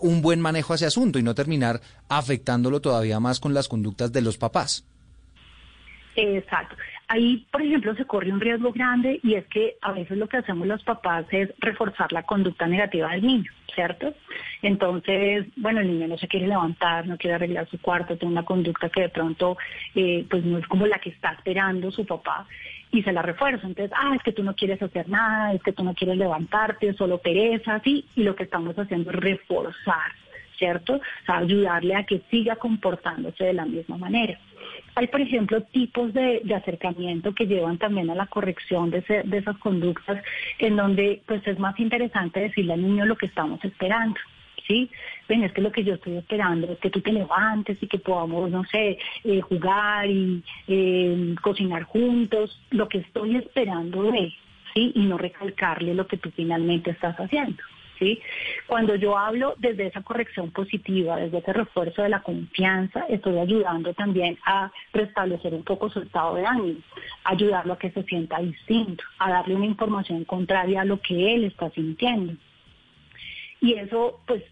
un buen manejo a ese asunto y no terminar afectándolo todavía más con las conductas de los papás. Exacto. Ahí, por ejemplo, se corre un riesgo grande y es que a veces lo que hacemos los papás es reforzar la conducta negativa del niño, ¿cierto? Entonces, bueno, el niño no se quiere levantar, no quiere arreglar su cuarto, tiene una conducta que de pronto eh, pues no es como la que está esperando su papá y se la refuerza. Entonces, ah, es que tú no quieres hacer nada, es que tú no quieres levantarte, solo pereza, así, y lo que estamos haciendo es reforzar, ¿cierto? O sea, ayudarle a que siga comportándose de la misma manera. Hay, por ejemplo, tipos de, de acercamiento que llevan también a la corrección de, ese- de esas conductas, en donde pues es más interesante decirle al niño lo que estamos esperando. ¿Sí? Ven, es que lo que yo estoy esperando es que tú te levantes y que podamos, no sé, eh, jugar y eh, cocinar juntos, lo que estoy esperando de ¿sí? Y no recalcarle lo que tú finalmente estás haciendo. ¿Sí? Cuando yo hablo desde esa corrección positiva, desde ese refuerzo de la confianza, estoy ayudando también a restablecer un poco su estado de ánimo, ayudarlo a que se sienta distinto, a darle una información contraria a lo que él está sintiendo. Y eso, pues,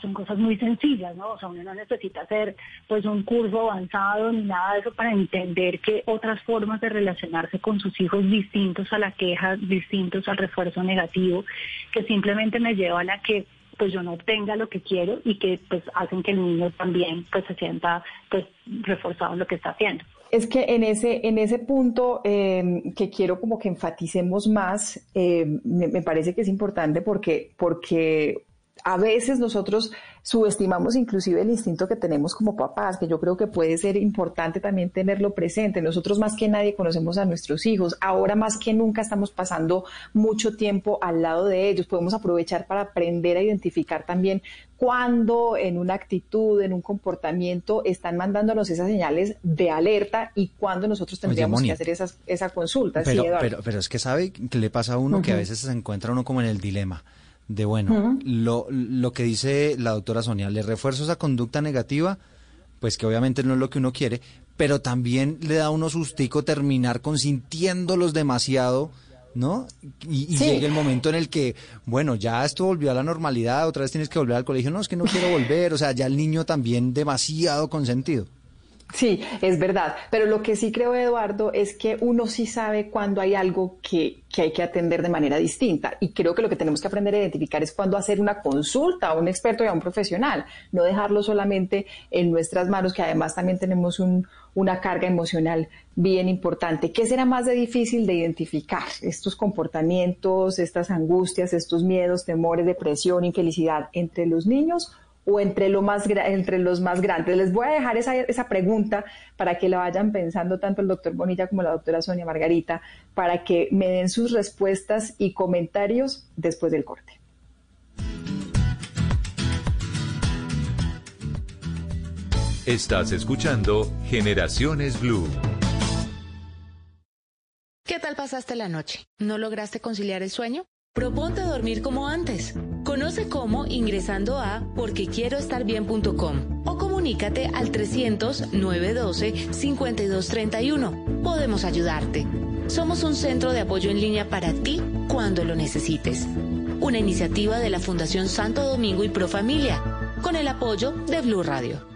son cosas muy sencillas, ¿no? O sea, uno no necesita hacer, pues, un curso avanzado ni nada de eso para entender que otras formas de relacionarse con sus hijos distintos a la queja, distintos al refuerzo negativo, que simplemente me llevan a que pues yo no obtenga lo que quiero y que pues hacen que el niño también pues se sienta pues reforzado en lo que está haciendo. Es que en ese, en ese punto eh, que quiero como que enfaticemos más, eh, me, me parece que es importante porque, porque a veces nosotros subestimamos inclusive el instinto que tenemos como papás, que yo creo que puede ser importante también tenerlo presente. Nosotros más que nadie conocemos a nuestros hijos. Ahora más que nunca estamos pasando mucho tiempo al lado de ellos. Podemos aprovechar para aprender a identificar también cuándo en una actitud, en un comportamiento están mandándonos esas señales de alerta y cuándo nosotros tendríamos que hacer esas, esa consulta. Pero, pero, pero, es que sabe que le pasa a uno que a veces se encuentra uno como en el dilema de bueno, lo, lo que dice la doctora Sonia, le refuerzo esa conducta negativa, pues que obviamente no es lo que uno quiere, pero también le da a uno sustico terminar consintiéndolos demasiado, ¿no? Y, llega el momento en el que, bueno, ya esto volvió a la normalidad, otra vez tienes que volver al colegio, no, es que no quiero volver, o sea, ya el niño también demasiado consentido. Sí, es verdad. Pero lo que sí creo, Eduardo, es que uno sí sabe cuando hay algo que, que, hay que atender de manera distinta. Y creo que lo que tenemos que aprender a identificar es cuando hacer una consulta a un experto y a un profesional. No dejarlo solamente en nuestras manos, que además también tenemos un, una carga emocional bien importante. ¿Qué será más de difícil de identificar? Estos comportamientos, estas angustias, estos miedos, temores, depresión, infelicidad entre los niños o entre, lo más, entre los más grandes? Les voy a dejar esa, esa pregunta para que la vayan pensando tanto el doctor Bonilla como la doctora Sonia Margarita, para que me den sus respuestas y comentarios después del corte. Estás escuchando Generaciones Blue. ¿Qué tal pasaste la noche? ¿No lograste conciliar el sueño? Proponte dormir como antes. Conoce cómo ingresando a porquequieroestarbien.com o comunícate al 300-912-5231. Podemos ayudarte. Somos un centro de apoyo en línea para ti cuando lo necesites. Una iniciativa de la Fundación Santo Domingo y Pro Familia, con el apoyo de Blue Radio.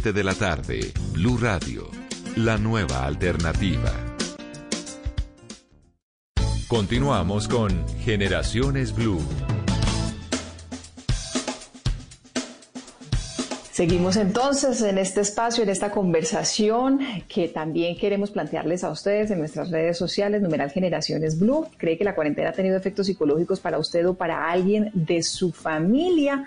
de la tarde, Blue Radio, la nueva alternativa. Continuamos con Generaciones Blue. Seguimos entonces en este espacio, en esta conversación que también queremos plantearles a ustedes en nuestras redes sociales, numeral Generaciones Blue. ¿Cree que la cuarentena ha tenido efectos psicológicos para usted o para alguien de su familia?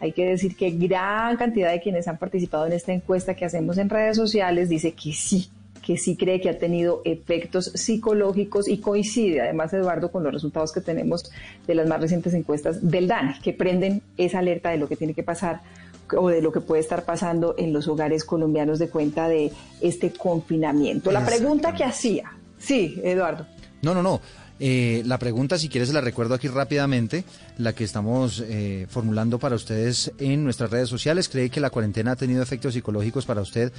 Hay que decir que gran cantidad de quienes han participado en esta encuesta que hacemos en redes sociales dice que sí, que sí cree que ha tenido efectos psicológicos y coincide además, Eduardo, con los resultados que tenemos de las más recientes encuestas del DANE, que prenden esa alerta de lo que tiene que pasar o de lo que puede estar pasando en los hogares colombianos de cuenta de este confinamiento. La pregunta que hacía, sí, Eduardo. No, no, no. Eh, la pregunta, si quieres, la recuerdo aquí rápidamente, la que estamos eh, formulando para ustedes en nuestras redes sociales. ¿Cree que la cuarentena ha tenido efectos psicológicos para usted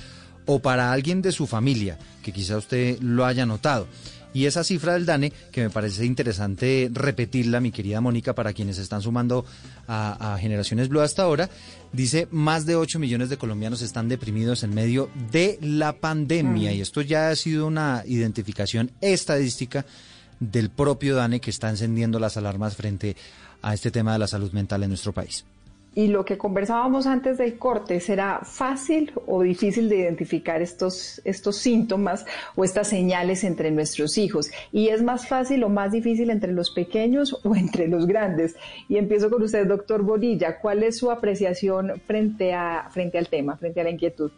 o para alguien de su familia, que quizá usted lo haya notado? Y esa cifra del DANE, que me parece interesante repetirla, mi querida Mónica, para quienes están sumando a, Generaciones Blue hasta ahora, dice más de 8 millones de colombianos están deprimidos en medio de la pandemia. Y esto ya ha sido una identificación estadística del propio DANE que está encendiendo las alarmas frente a este tema de la salud mental en nuestro país. Y lo que conversábamos antes del corte, ¿será fácil o difícil de identificar estos, estos síntomas o estas señales entre nuestros hijos? ¿Y es más fácil o más difícil entre los pequeños o entre los grandes? Y empiezo con usted, doctor Bonilla. ¿Cuál es su apreciación frente, a, frente al tema, frente a la inquietud?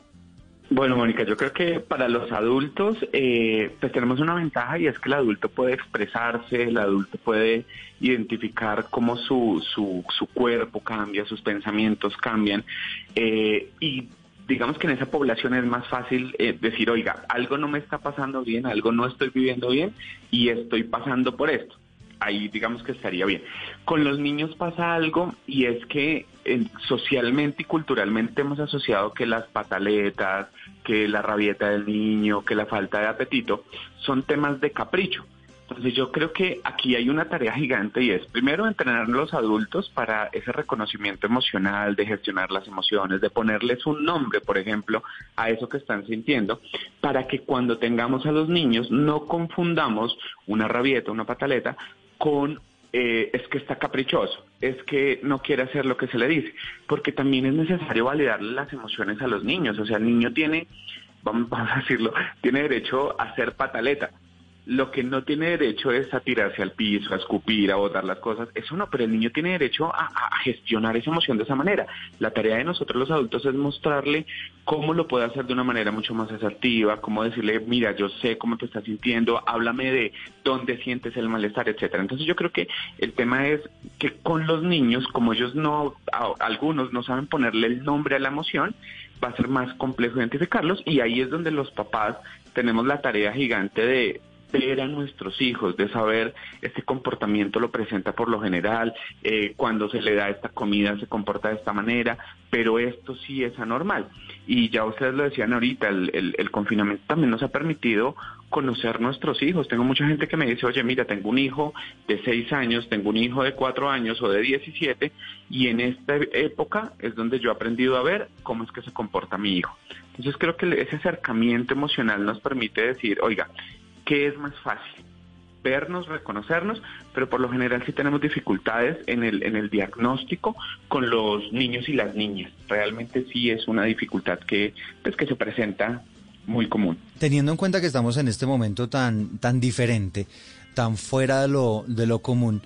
Bueno, Mónica, yo creo que para los adultos eh, pues tenemos una ventaja y es que el adulto puede expresarse, el adulto puede identificar cómo su, su, su cuerpo cambia, sus pensamientos cambian eh, y digamos que en esa población es más fácil eh, decir, oiga, algo no me está pasando bien, algo no estoy viviendo bien y estoy pasando por esto ahí digamos que estaría bien. Con los niños pasa algo y es que eh, socialmente y culturalmente hemos asociado que las pataletas, que la rabieta del niño, que la falta de apetito son temas de capricho. Entonces yo creo que aquí hay una tarea gigante y es primero entrenar los adultos para ese reconocimiento emocional, de gestionar las emociones, de ponerles un nombre, por ejemplo, a eso que están sintiendo, para que cuando tengamos a los niños no confundamos una rabieta, una pataleta con eh, es que está caprichoso, es que no quiere hacer lo que se le dice, porque también es necesario validarle las emociones a los niños, o sea, el niño tiene, vamos, vamos a decirlo, tiene derecho a ser pataleta, lo que no tiene derecho es a tirarse al piso, a escupir, a botar las cosas. Eso no, pero el niño tiene derecho a, gestionar esa emoción de esa manera. La tarea de nosotros los adultos es mostrarle cómo lo puede hacer de una manera mucho más asertiva, cómo decirle, mira, yo sé cómo te estás sintiendo, háblame de dónde sientes el malestar, etcétera. Entonces yo creo que el tema es que con los niños, como ellos no, a, algunos no saben ponerle el nombre a la emoción, va a ser más complejo identificarlos y ahí es donde los papás tenemos la tarea gigante de ver a nuestros hijos, de saber este comportamiento lo presenta por lo general, eh, cuando se le da esta comida se comporta de esta manera, pero esto sí es anormal. Y ya ustedes lo decían ahorita, el, el, el confinamiento también nos ha permitido conocer nuestros hijos. Tengo mucha gente que me dice, oye, mira, tengo un hijo de 6 años, tengo un hijo de 4 años o de 17, y en esta época es donde yo he aprendido a ver cómo es que se comporta mi hijo. Entonces creo que ese acercamiento emocional nos permite decir, oiga, ¿qué es más fácil? vernos, reconocernos, pero por lo general sí tenemos dificultades en el, en el diagnóstico con los niños y las niñas. Realmente sí es una dificultad que, pues, que se presenta muy común. Teniendo en cuenta que estamos en este momento tan, tan diferente, tan fuera de lo, de lo común,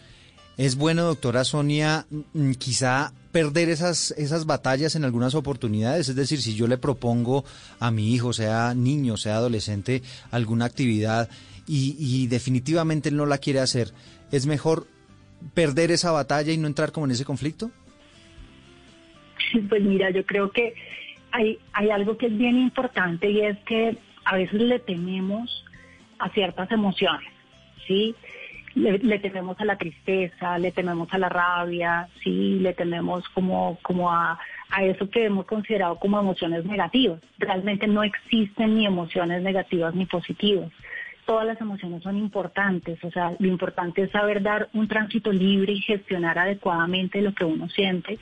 es bueno, doctora Sonia, mm, quizá perder esas, esas batallas en algunas oportunidades. Es decir, si yo le propongo a mi hijo, sea niño, sea adolescente, alguna actividad y, definitivamente él no la quiere hacer, ¿es mejor perder esa batalla y no entrar como en ese conflicto? Pues mira, yo creo que hay, hay algo que es bien importante y es que a veces le tememos a ciertas emociones, ¿sí? Le, le, tememos a la tristeza, le tememos a la rabia, sí, le tememos como, como a, a eso que hemos considerado como emociones negativas. Realmente no existen ni emociones negativas ni positivas. Todas las emociones son importantes, o sea, lo importante es saber dar un tránsito libre y gestionar adecuadamente lo que uno siente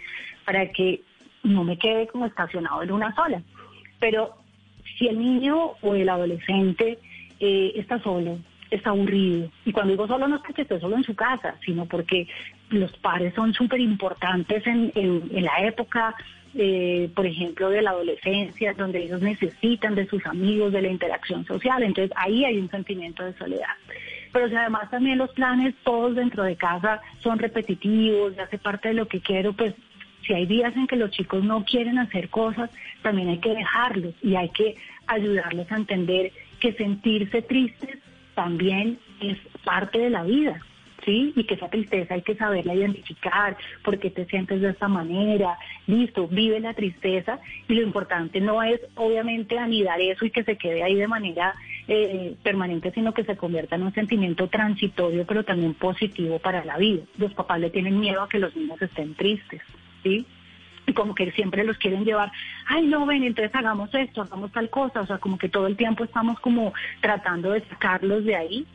para que no me quede como estacionado en una sola. Pero si el niño o el adolescente eh, está solo, está aburrido. Y cuando digo solo no es porque esté solo en su casa, sino porque los pares son súper importantes en, en, en, la época, eh, por ejemplo, de la adolescencia, donde ellos necesitan de sus amigos, de la interacción social. Entonces ahí hay un sentimiento de soledad. Pero si además también los planes todos dentro de casa son repetitivos, ya hace parte de lo que quiero, pues si hay días en que los chicos no quieren hacer cosas, también hay que dejarlos y hay que ayudarlos a entender que sentirse tristes también es parte de la vida, ¿sí? Y que esa tristeza hay que saberla identificar, por qué te sientes de esta manera, listo, vive la tristeza y lo importante no es obviamente anidar eso y que se quede ahí de manera eh, permanente, sino que se convierta en un sentimiento transitorio, pero también positivo para la vida. Los papás le tienen miedo a que los niños estén tristes, ¿sí? Y como que siempre los quieren llevar, ay no ven, entonces hagamos esto, hagamos tal cosa, o sea, como que todo el tiempo estamos como tratando de sacarlos de ahí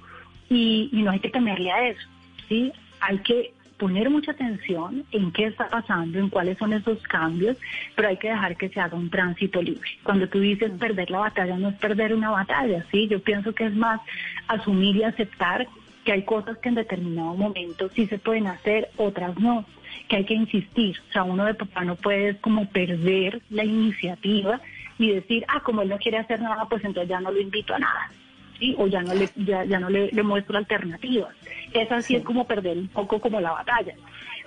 y, y no hay que temerle a eso, ¿sí? Hay que poner mucha atención en qué está pasando, en cuáles son esos cambios, pero hay que dejar que se haga un tránsito libre. Cuando tú dices perder la batalla, no es perder una batalla, ¿sí? Yo pienso que es más asumir y aceptar que hay cosas que en determinado momento sí se pueden hacer, otras no que hay que insistir. O sea, uno de papá no puede como perder la iniciativa y decir, ah, como él no quiere hacer nada, pues entonces ya no lo invito a nada. ¿sí? O ya no le, ya, ya no le, le, muestro alternativas. Esa sí, sí, es como perder un poco como la batalla.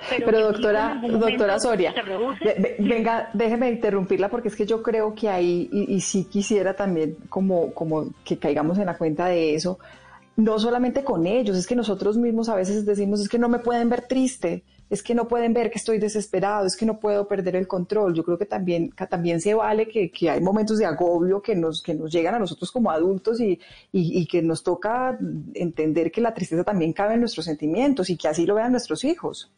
Pero, Pero doctora, doctora Soria, de, venga, déjeme interrumpirla porque es que yo creo que ahí, y, y sí quisiera también como, como que caigamos en la cuenta de eso, no solamente con ellos, es que nosotros mismos a veces decimos, es que no me pueden ver triste, es que no pueden ver que estoy desesperado, es que no puedo perder el control. Yo creo que también, también se vale que, que, hay momentos de agobio que nos, que nos llegan a nosotros como adultos y, y, y, que nos toca entender que la tristeza también cabe en nuestros sentimientos y que así lo vean nuestros hijos.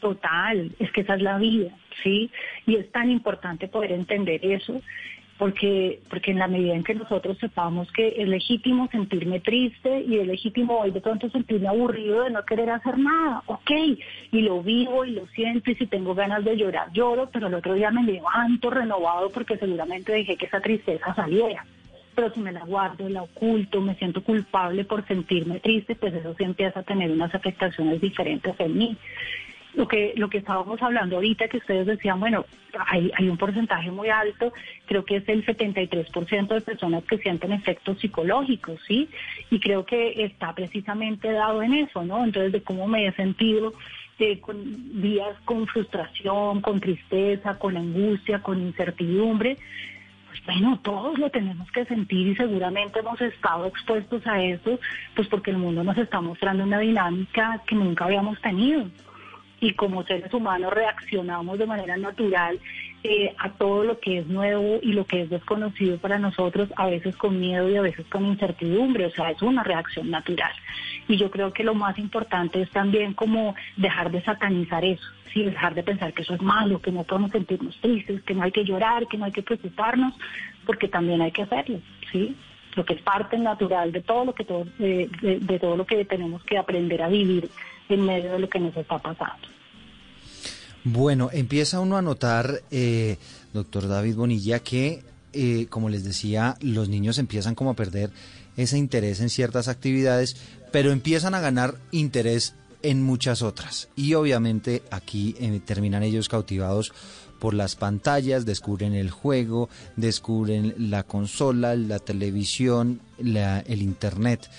Total, es que esa es la vida, ¿sí? Y es tan importante poder entender eso porque, porque en la medida en que nosotros sepamos que es legítimo sentirme triste y es legítimo hoy de pronto sentirme aburrido de no querer hacer nada, ok, y lo vivo y lo siento y si tengo ganas de llorar, lloro, pero el otro día me levanto renovado porque seguramente dejé que esa tristeza saliera. Pero si me la guardo, la oculto, me siento culpable por sentirme triste, pues eso sí empieza a tener unas afectaciones diferentes en mí lo que lo que estábamos hablando ahorita que ustedes decían bueno hay, hay un porcentaje muy alto creo que es el 73% de personas que sienten efectos psicológicos sí y creo que está precisamente dado en eso no entonces de cómo me he sentido eh, con días con frustración con tristeza con angustia con incertidumbre pues bueno, todos lo tenemos que sentir y seguramente hemos estado expuestos a eso, pues porque el mundo nos está mostrando una dinámica que nunca habíamos tenido y como seres humanos reaccionamos de manera natural eh, a todo lo que es nuevo y lo que es desconocido para nosotros, a veces con miedo y a veces con incertidumbre, o sea, es una reacción natural. Y yo creo que lo más importante es también como dejar de satanizar eso, ¿sí? dejar de pensar que eso es malo, que no podemos sentirnos tristes, que no hay que llorar, que no hay que preocuparnos, porque también hay que hacerlo, ¿sí? lo que es parte natural de todo lo que todo, de, de todo lo que tenemos que aprender a vivir en medio de lo que nos está pasando. Bueno, empieza uno a notar, eh, doctor David Bonilla, que, eh, como les decía, los niños empiezan como a perder ese interés en ciertas actividades, pero empiezan a ganar interés en muchas otras. Y obviamente aquí eh, terminan ellos cautivados por las pantallas, descubren el juego, descubren la consola, la televisión, el internet.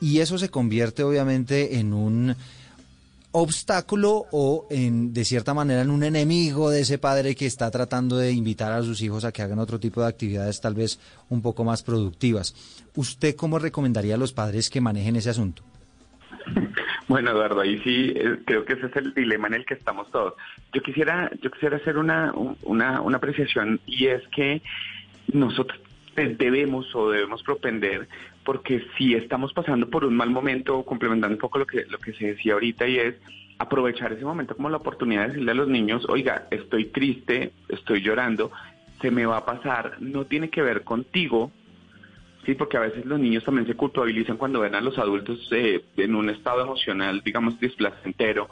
Y eso se convierte obviamente en un obstáculo o en de cierta manera en un enemigo de ese padre que está tratando de invitar a sus hijos a que hagan otro tipo de actividades tal vez un poco más productivas. ¿Usted cómo recomendaría a los padres que manejen ese asunto? Bueno, Eduardo, ahí sí eh, creo que ese es el dilema en el que estamos todos. Yo quisiera, yo quisiera hacer una, una, una apreciación y es que nosotros debemos o debemos propender porque si estamos pasando por un mal momento, complementando un poco lo que, lo que se decía ahorita y es aprovechar ese momento como la oportunidad de decirle a los niños, oiga, estoy triste, estoy llorando, se me va a pasar, no tiene que ver contigo, sí, porque a veces los niños también se culpabilizan cuando ven a los adultos eh, en un estado emocional, digamos, displacentero,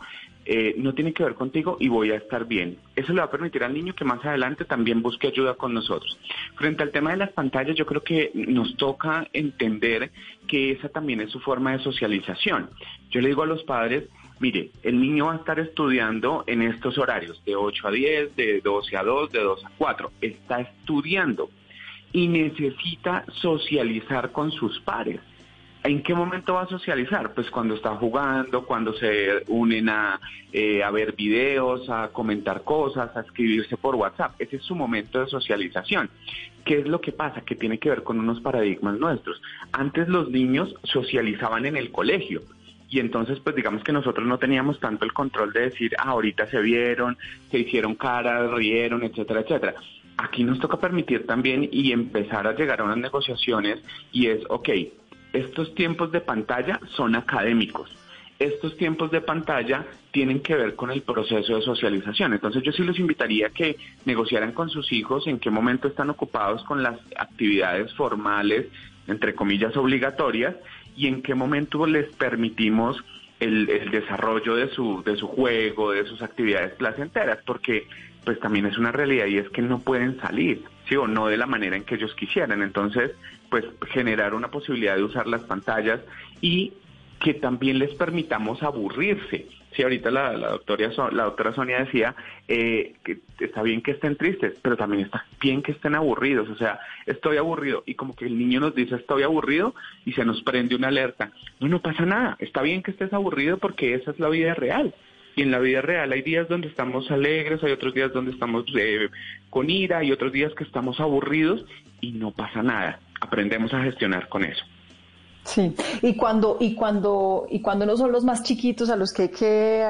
eh, no tiene que ver contigo y voy a estar bien. Eso le va a permitir al niño que más adelante también busque ayuda con nosotros. Frente al tema de las pantallas, yo creo que nos toca entender que esa también es su forma de socialización. Yo le digo a los padres, mire, el niño va a estar estudiando en estos horarios, de 8 a 10, de 12 a 2, de 2 a 4. Está estudiando y necesita socializar con sus pares. ¿En qué momento va a socializar? Pues cuando está jugando, cuando se unen a, eh, a ver videos, a comentar cosas, a escribirse por WhatsApp. Ese es su momento de socialización. ¿Qué es lo que pasa? Que tiene que ver con unos paradigmas nuestros. Antes los niños socializaban en el colegio. Y entonces, pues digamos que nosotros no teníamos tanto el control de decir, ah, ahorita se vieron, se hicieron caras, rieron, etcétera, etcétera aquí nos toca permitir también y empezar a llegar a unas negociaciones y es, ok, estos tiempos de pantalla son académicos. Estos tiempos de pantalla tienen que ver con el proceso de socialización. Entonces yo sí los invitaría a que negociaran con sus hijos en qué momento están ocupados con las actividades formales, entre comillas, obligatorias, y en qué momento les permitimos el, desarrollo de su, de su juego, de sus actividades placenteras, porque pues también es una realidad y es que no pueden salir, ¿sí? O no de la manera en que ellos quisieran. Entonces, pues generar una posibilidad de usar las pantallas y que también les permitamos aburrirse. Sí, ahorita la, doctora, la doctora Sonia decía eh, que está bien que estén tristes, pero también está bien que estén aburridos. O sea, estoy aburrido y como que el niño nos dice estoy aburrido y se nos prende una alerta. No, no pasa nada. Está bien que estés aburrido porque esa es la vida real. Y en la vida real hay días donde estamos alegres, hay otros días donde estamos eh, con ira, hay otros días que estamos aburridos y no pasa nada aprendemos a gestionar con eso. Sí, y cuando, y cuando, y cuando no son los más chiquitos a los que hay que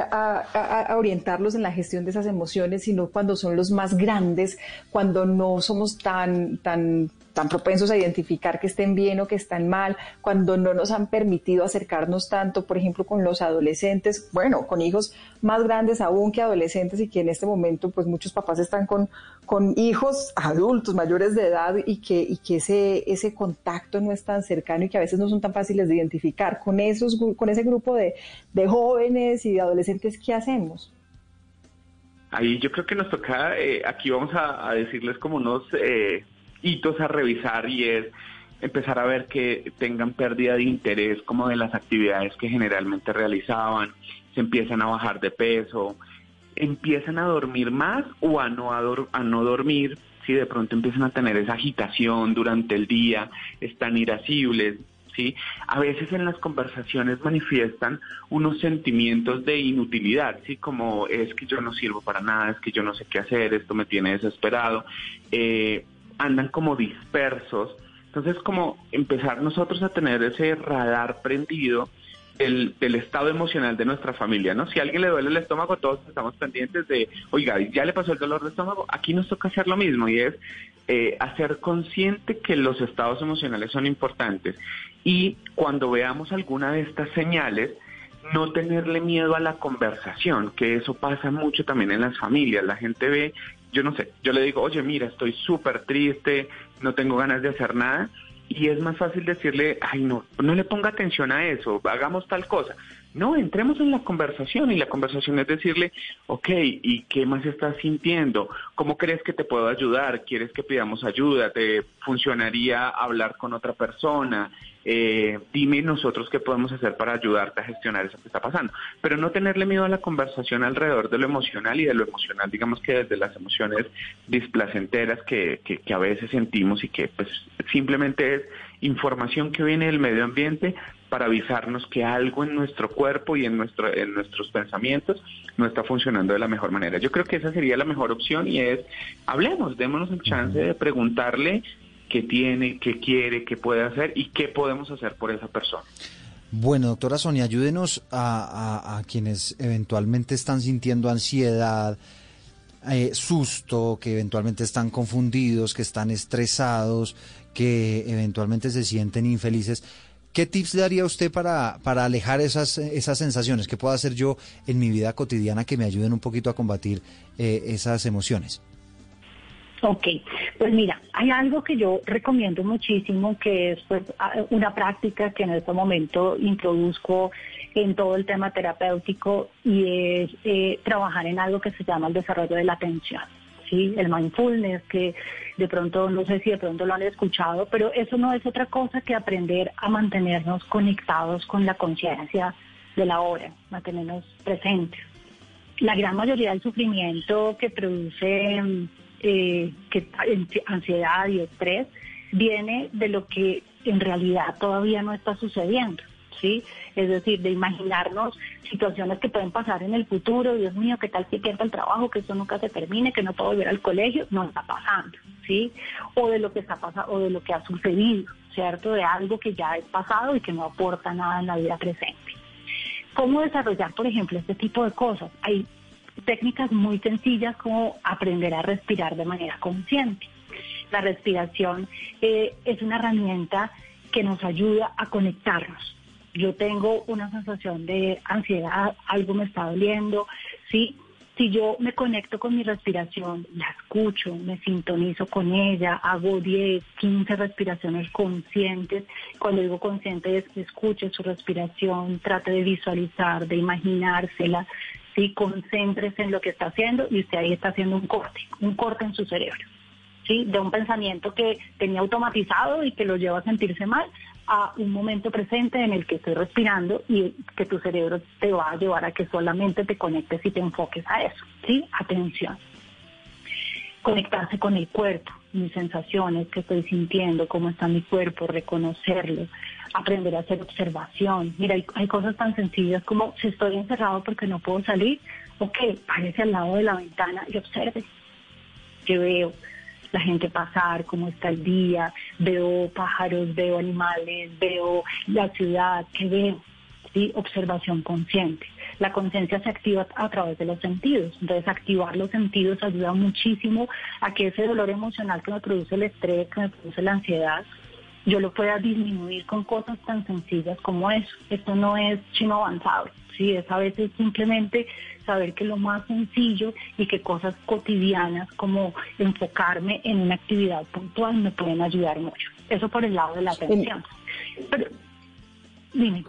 orientarlos en la gestión de esas emociones, sino cuando son los más grandes, cuando no somos tan, tan tan propensos a identificar que estén bien o que están mal, cuando no nos han permitido acercarnos tanto, por ejemplo, con los adolescentes, bueno, con hijos más grandes aún que adolescentes y que en este momento pues muchos papás están con, con hijos adultos mayores de edad y que, y que ese, ese contacto no es tan cercano y que a veces no son tan fáciles de identificar. Con, esos, con ese grupo de, de jóvenes y de adolescentes, ¿qué hacemos? Ahí yo creo que nos toca, eh, aquí vamos a, a, decirles como unos eh, hitos a revisar y es empezar a ver que tengan pérdida de interés como de las actividades que generalmente realizaban, se empiezan a bajar de peso, empiezan a dormir más o a no, a, dor a no dormir, si de pronto empiezan a tener esa agitación durante el día, están irascibles, ¿sí? A veces en las conversaciones manifiestan unos sentimientos de inutilidad, ¿sí? Como es que yo no sirvo para nada, es que yo no sé qué hacer, esto me tiene desesperado. Eh, andan como dispersos. Entonces, como empezar nosotros a tener ese radar prendido del, del, estado emocional de nuestra familia, ¿no? Si a alguien le duele el estómago, todos estamos pendientes de, oiga, ya le pasó el dolor de estómago, aquí nos toca hacer lo mismo y es eh, hacer consciente que los estados emocionales son importantes y cuando veamos alguna de estas señales, no tenerle miedo a la conversación, que eso pasa mucho también en las familias. La gente ve yo no sé, yo le digo, oye, mira, estoy súper triste, no tengo ganas de hacer nada, y es más fácil decirle, ay, no, no le ponga atención a eso, hagamos tal cosa. No, entremos en la conversación y la conversación es decirle, ok, ¿y qué más estás sintiendo? ¿Cómo crees que te puedo ayudar? ¿Quieres que pidamos ayuda? ¿Te funcionaría hablar con otra persona? Eh, dime nosotros qué podemos hacer para ayudarte a gestionar eso que está pasando. Pero no tenerle miedo a la conversación alrededor de lo emocional y de lo emocional, digamos que desde las emociones displacenteras que, que, que a veces sentimos y que pues simplemente es información que viene del medio ambiente para avisarnos que algo en nuestro cuerpo y en, nuestro, en nuestros pensamientos no está funcionando de la mejor manera. Yo creo que esa sería la mejor opción y es, hablemos, démonos el chance de preguntarle qué tiene, qué quiere, qué puede hacer y qué podemos hacer por esa persona. Bueno, doctora Sonia, ayúdenos a, a, a quienes eventualmente están sintiendo ansiedad, eh, susto, que eventualmente están confundidos, que están estresados, que eventualmente se sienten infelices. ¿Qué tips daría usted para, para alejar esas, esas sensaciones? ¿Qué puedo hacer yo en mi vida cotidiana que me ayuden un poquito a combatir eh, esas emociones? Ok, pues mira, hay algo que yo recomiendo muchísimo que es pues una práctica que en este momento introduzco en todo el tema terapéutico y es eh, trabajar en algo que se llama el desarrollo de la atención. El mindfulness, que de pronto, no sé si de pronto lo han escuchado, pero eso no es otra cosa que aprender a mantenernos conectados con la conciencia de la hora, mantenernos presentes. La gran mayoría del sufrimiento que produce eh, que, ansiedad y estrés viene de lo que en realidad todavía no está sucediendo. ¿Sí? Es decir, de imaginarnos situaciones que pueden pasar en el futuro, Dios mío, qué tal si pierdo el trabajo, que eso nunca se termine, que no puedo volver al colegio, no está pasando, ¿sí? O de lo que está pasando, o de lo que ha sucedido, ¿cierto? De algo que ya es pasado y que no aporta nada en la vida presente. ¿Cómo desarrollar, por ejemplo, este tipo de cosas? Hay técnicas muy sencillas como aprender a respirar de manera consciente. La respiración eh, es una herramienta que nos ayuda a conectarnos. Yo tengo una sensación de ansiedad, algo me está doliendo, ¿sí? Si yo me conecto con mi respiración, la escucho, me sintonizo con ella, hago 10, 15 respiraciones conscientes. Cuando digo consciente es que escuche su respiración, trate de visualizar, de imaginársela, ¿sí? Concéntrese en lo que está haciendo y usted ahí está haciendo un corte, un corte en su cerebro, ¿sí? De un pensamiento que tenía automatizado y que lo lleva a sentirse mal a un momento presente en el que estoy respirando y que tu cerebro te va a llevar a que solamente te conectes y te enfoques a eso, ¿sí? Atención. Conectarse con el cuerpo, mis sensaciones, que estoy sintiendo, cómo está mi cuerpo, reconocerlo, aprender a hacer observación. Mira, hay, hay, cosas tan sencillas como si estoy encerrado porque no puedo salir, ok, párese al lado de la ventana y observe. ¿Qué veo? La gente pasar, cómo está el día, veo pájaros, veo animales, veo la ciudad, ¿qué veo? ¿Sí? Observación consciente. La conciencia se activa a través de los sentidos. Entonces, activar los sentidos ayuda muchísimo a que ese dolor emocional que me produce el estrés, que me produce la ansiedad, yo lo pueda disminuir con cosas tan sencillas como eso. Esto no es chino avanzado, sí, es a veces simplemente saber que lo más sencillo y que cosas cotidianas como enfocarme en una actividad puntual me pueden ayudar mucho. Eso por el lado de la atención. Pero, dime.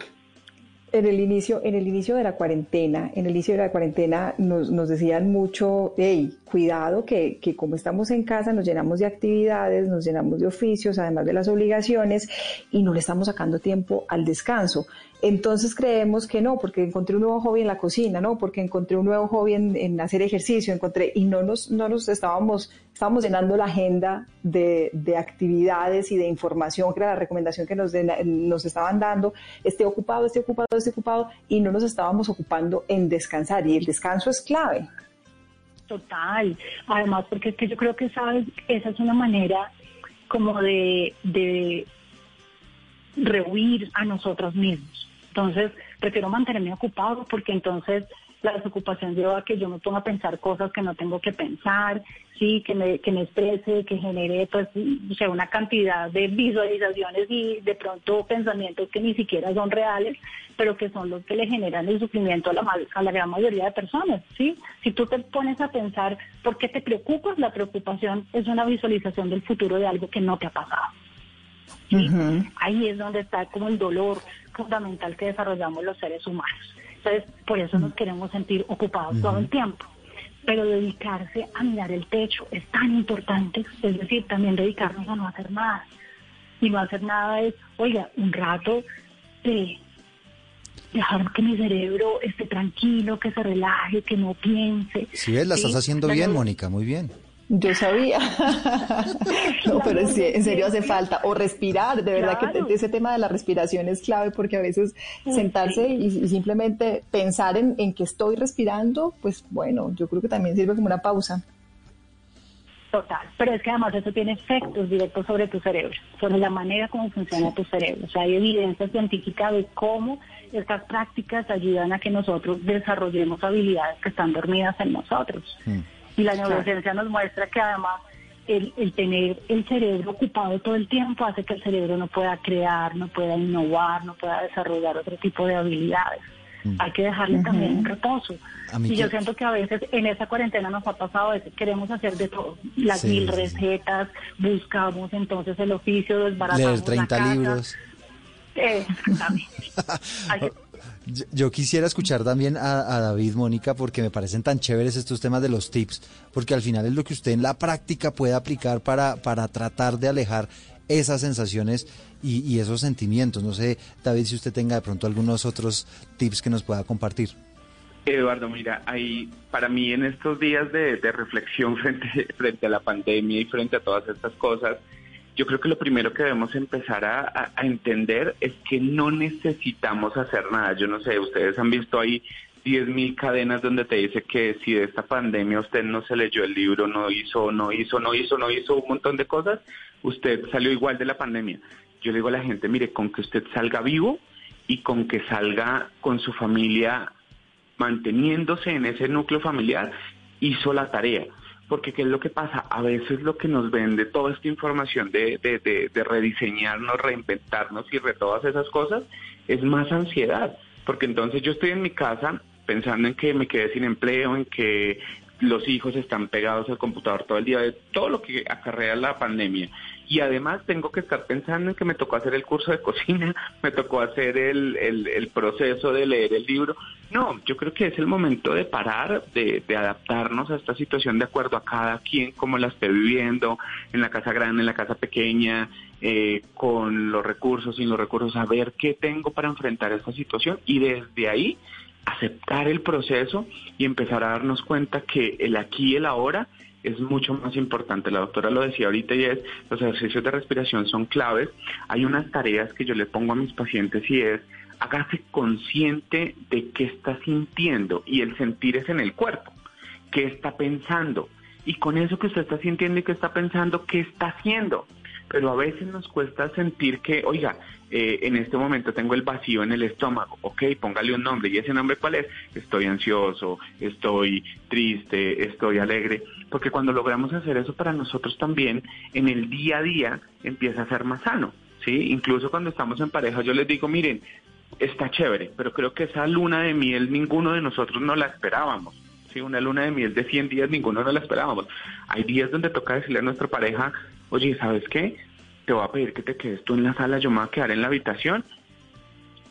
En el inicio, en el inicio de la cuarentena, en el inicio de la cuarentena nos, nos decían mucho, hey, cuidado que, que, como estamos en casa nos llenamos de actividades, nos llenamos de oficios, además de las obligaciones, y no le estamos sacando tiempo al descanso. Entonces creemos que no, porque encontré un nuevo hobby en la cocina, no, porque encontré un nuevo hobby en, en hacer ejercicio, encontré, y no nos, no nos estábamos, estábamos llenando la agenda de, de, actividades y de información, que era la recomendación que nos, de, nos estaban dando, esté ocupado, esté ocupado, esté ocupado, y no nos estábamos ocupando en descansar, y el descanso es clave. Total, además porque es que yo creo que sabes, esa es una manera como de, de rehuir a nosotros mismos. Entonces, prefiero mantenerme ocupado porque entonces la desocupación lleva a que yo me ponga a pensar cosas que no tengo que pensar, sí, que me, que me exprese, que genere pues, o sea, una cantidad de visualizaciones y de pronto pensamientos que ni siquiera son reales, pero que son los que le generan el sufrimiento a la, a la gran mayoría de personas, sí. Si tú te pones a pensar por qué te preocupas, la preocupación es una visualización del futuro de algo que no te ha pasado. ¿sí? Ahí es donde está como el dolor fundamental que desarrollamos los seres humanos. Entonces, por eso nos queremos sentir ocupados todo el tiempo. Pero dedicarse a mirar el techo es tan importante, es decir, también dedicarnos a no hacer nada. Y no hacer nada es, oiga, un rato de dejar que mi cerebro esté tranquilo, que se relaje, que no piense. Si ves, la ¿sí? estás haciendo bien, Mónica, muy bien. Yo sabía. no, pero en, en serio hace falta. O respirar, de verdad claro. que ese tema de la respiración es clave porque a veces sentarse y, y, simplemente pensar en, en, que estoy respirando, pues bueno, yo creo que también sirve como una pausa. Total, pero es que además eso tiene efectos directos sobre tu cerebro, sobre la manera como funciona tu cerebro. O sea, hay evidencia científica de cómo estas prácticas ayudan a que nosotros desarrollemos habilidades que están dormidas en nosotros. Sí. Y la neurociencia nos muestra que además el, el, tener el cerebro ocupado todo el tiempo hace que el cerebro no pueda crear, no pueda innovar, no pueda desarrollar otro tipo de habilidades. Mm. Hay que dejarle uh -huh. también un reposo. Y que... yo siento que a veces en esa cuarentena nos ha pasado, veces queremos hacer de todo, las sí, mil recetas, sí. buscamos entonces el oficio, desbaratamos Leer 30 la casa. libros. Eh, que... Yo, quisiera escuchar también a, David, Mónica, porque me parecen tan chéveres estos temas de los tips, porque al final es lo que usted en la práctica puede aplicar para, para tratar de alejar esas sensaciones y, y, esos sentimientos. No sé, David, si usted tenga de pronto algunos otros tips que nos pueda compartir. Eduardo, mira, hay, para mí en estos días de, de reflexión frente, frente a la pandemia y frente a todas estas cosas, yo creo que lo primero que debemos empezar a, entender es que no necesitamos hacer nada. Yo no sé, ustedes han visto ahí 10.000 cadenas donde te dice que si de esta pandemia usted no se leyó el libro, no hizo, no hizo, no hizo, no hizo un montón de cosas, usted salió igual de la pandemia. Yo le digo a la gente, mire, con que usted salga vivo y con que salga con su familia manteniéndose en ese núcleo familiar, hizo la tarea porque qué es lo que pasa, a veces lo que nos vende toda esta información de, de, de, de rediseñarnos, reinventarnos y de todas esas cosas, es más ansiedad, porque entonces yo estoy en mi casa pensando en que me quedé sin empleo, en que los hijos están pegados al computador todo el día, de todo lo que acarrea la pandemia. Y además tengo que estar pensando en que me tocó hacer el curso de cocina, me tocó hacer el, el, el proceso de leer el libro. No, yo creo que es el momento de parar, de, de, adaptarnos a esta situación de acuerdo a cada quien, cómo la esté viviendo, en la casa grande, en la casa pequeña, eh, con los recursos, sin los recursos, a ver qué tengo para enfrentar esta situación y desde ahí aceptar el proceso y empezar a darnos cuenta que el aquí y el ahora es mucho más importante. La doctora lo decía ahorita y es, los ejercicios de respiración son claves. Hay unas tareas que yo le pongo a mis pacientes y es, hágase consciente de qué está sintiendo y el sentir es en el cuerpo, qué está pensando. Y con eso que usted está sintiendo y que está pensando, ¿qué está haciendo? Pero a veces nos cuesta sentir que, oiga, eh, en este momento tengo el vacío en el estómago, ok, póngale un nombre, ¿y ese nombre cuál es? Estoy ansioso, estoy triste, estoy alegre, porque cuando logramos hacer eso para nosotros también, en el día a día empieza a ser más sano, ¿sí? Incluso cuando estamos en pareja, yo les digo, miren, está chévere, pero creo que esa luna de miel ninguno de nosotros no la esperábamos. Sí, una luna de miel de 100 días ninguno no la esperábamos. Hay días donde toca decirle a nuestra pareja, oye, ¿sabes qué? Te voy a pedir que te quedes tú en la sala, yo me voy a quedar en la habitación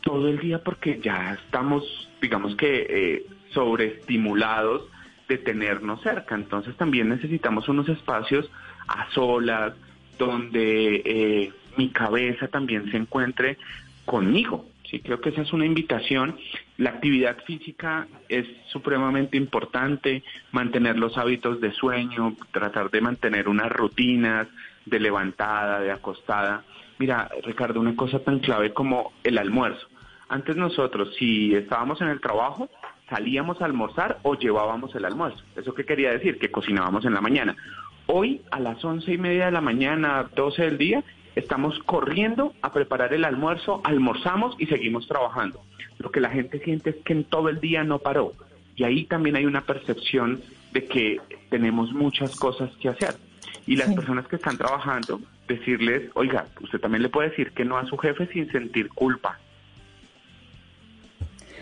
todo el día porque ya estamos, digamos que, eh, sobreestimulados de tenernos cerca. Entonces también necesitamos unos espacios a solas, donde eh, mi cabeza también se encuentre conmigo. Sí, creo que esa es una invitación. La actividad física es supremamente importante, mantener los hábitos de sueño, tratar de mantener unas rutinas de levantada, de acostada. Mira, Ricardo, una cosa tan clave como el almuerzo. Antes nosotros, si estábamos en el trabajo, salíamos a almorzar o llevábamos el almuerzo. ¿Eso qué quería decir? Que cocinábamos en la mañana. Hoy a las once y media de la mañana, doce del día, estamos corriendo a preparar el almuerzo, almorzamos y seguimos trabajando. Lo que la gente siente es que en todo el día no paró. Y ahí también hay una percepción de que tenemos muchas cosas que hacer. Y las personas que están trabajando, decirles, oiga, usted también le puede decir que no a su jefe sin sentir culpa.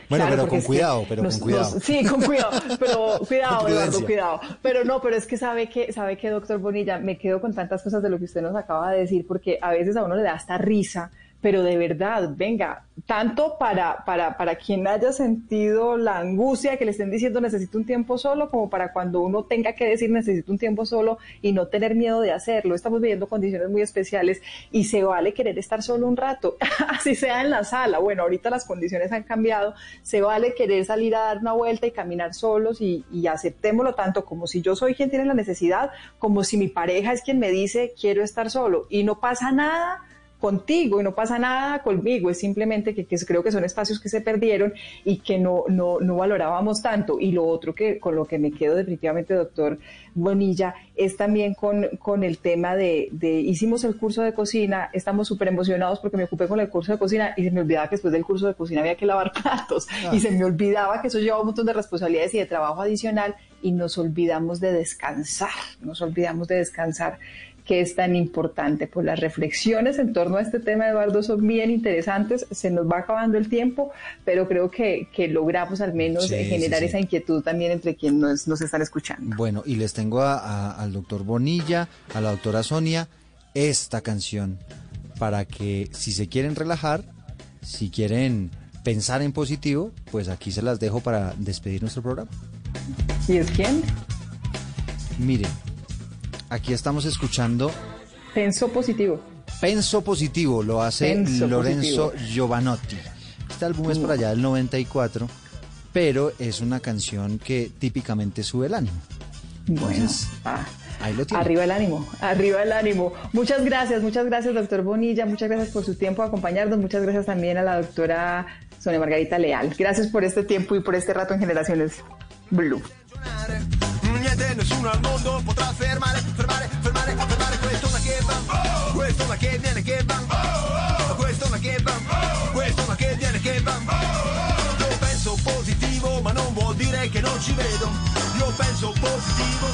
Bueno, Claro, pero con cuidado, pero nos- con cuidado. nos- sí, con cuidado, pero cuidado, Eduardo, cuidado. Pero no, pero es que sabe que, sabe que, doctor Bonilla, me quedo con tantas cosas de lo que usted nos acaba de decir, porque a veces a uno le da hasta risa, pero de verdad, venga, tanto para, para, para quien haya sentido la angustia que le estén diciendo necesito un tiempo solo, como para cuando uno tenga que decir necesito un tiempo solo y no tener miedo de hacerlo. Estamos viviendo condiciones muy especiales y se vale querer estar solo un rato, así sea en la sala. Bueno, ahorita las condiciones han cambiado, se vale querer salir a dar una vuelta y caminar solos y, y aceptémoslo tanto como si yo soy quien tiene la necesidad, como si mi pareja es quien me dice quiero estar solo y no pasa nada contigo y no pasa nada conmigo, es simplemente que, que creo que son espacios que se perdieron y que no, no, no valorábamos tanto. Y lo otro que con lo que me quedo definitivamente, doctor Bonilla, es también con, con el tema de, de hicimos el curso de cocina, estamos súper emocionados porque me ocupé con el curso de cocina y se me olvidaba que después del curso de cocina había que lavar platos Ah. y se me olvidaba que eso lleva un montón de responsabilidades y de trabajo adicional y nos olvidamos de descansar, nos olvidamos de descansar que es tan importante. Pues las reflexiones en torno a este tema, Eduardo, son bien interesantes. Se nos va acabando el tiempo, pero creo que, que logramos al menos Sí, generar sí, sí. esa inquietud también entre quienes nos, nos están escuchando. Bueno, y les tengo a- a- al doctor Bonilla, a la doctora Sonia, esta canción para que si se quieren relajar, si quieren pensar en positivo, pues aquí se las dejo para despedir nuestro programa. ¿Y es quién? Miren, aquí estamos escuchando Penso positivo. Penso Positivo, lo hace Penso Lorenzo Positivo. Giovanotti. Este álbum es para allá del 94, pero es una canción que típicamente sube el ánimo. Bueno, ah, ahí lo tiene. Arriba el ánimo, arriba el ánimo. Muchas gracias, muchas gracias, doctor Bonilla. Muchas gracias por su tiempo acompañarnos. Muchas gracias también a la doctora Sonia Margarita Leal. Gracias por este tiempo y por este rato en Generaciones Blue. Niente, nessuno al mondo potrà fermare, fermare, fermare, fermare questo una che va, questo è una che viene che va, questo è una che va, questo è una che viene che va. Io penso positivo, ma non vuol dire che non ci vedo. Io penso positivo,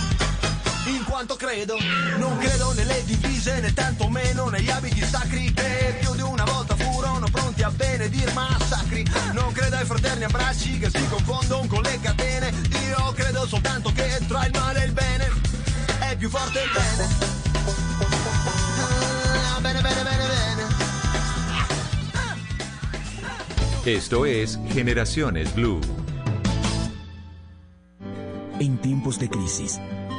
in quanto credo. Non credo nelle divise, né tantomeno negli abiti sacri che più di una volta furono pronti a benedir massacri. Non credo ai fraterni abbracci che si confondono con le catene. Io credo soltanto che tra il male e il bene è più forte il bene. Ah, bene, bene, bene, bene. Esto es Generaciones Blue. En tiempos de crisis,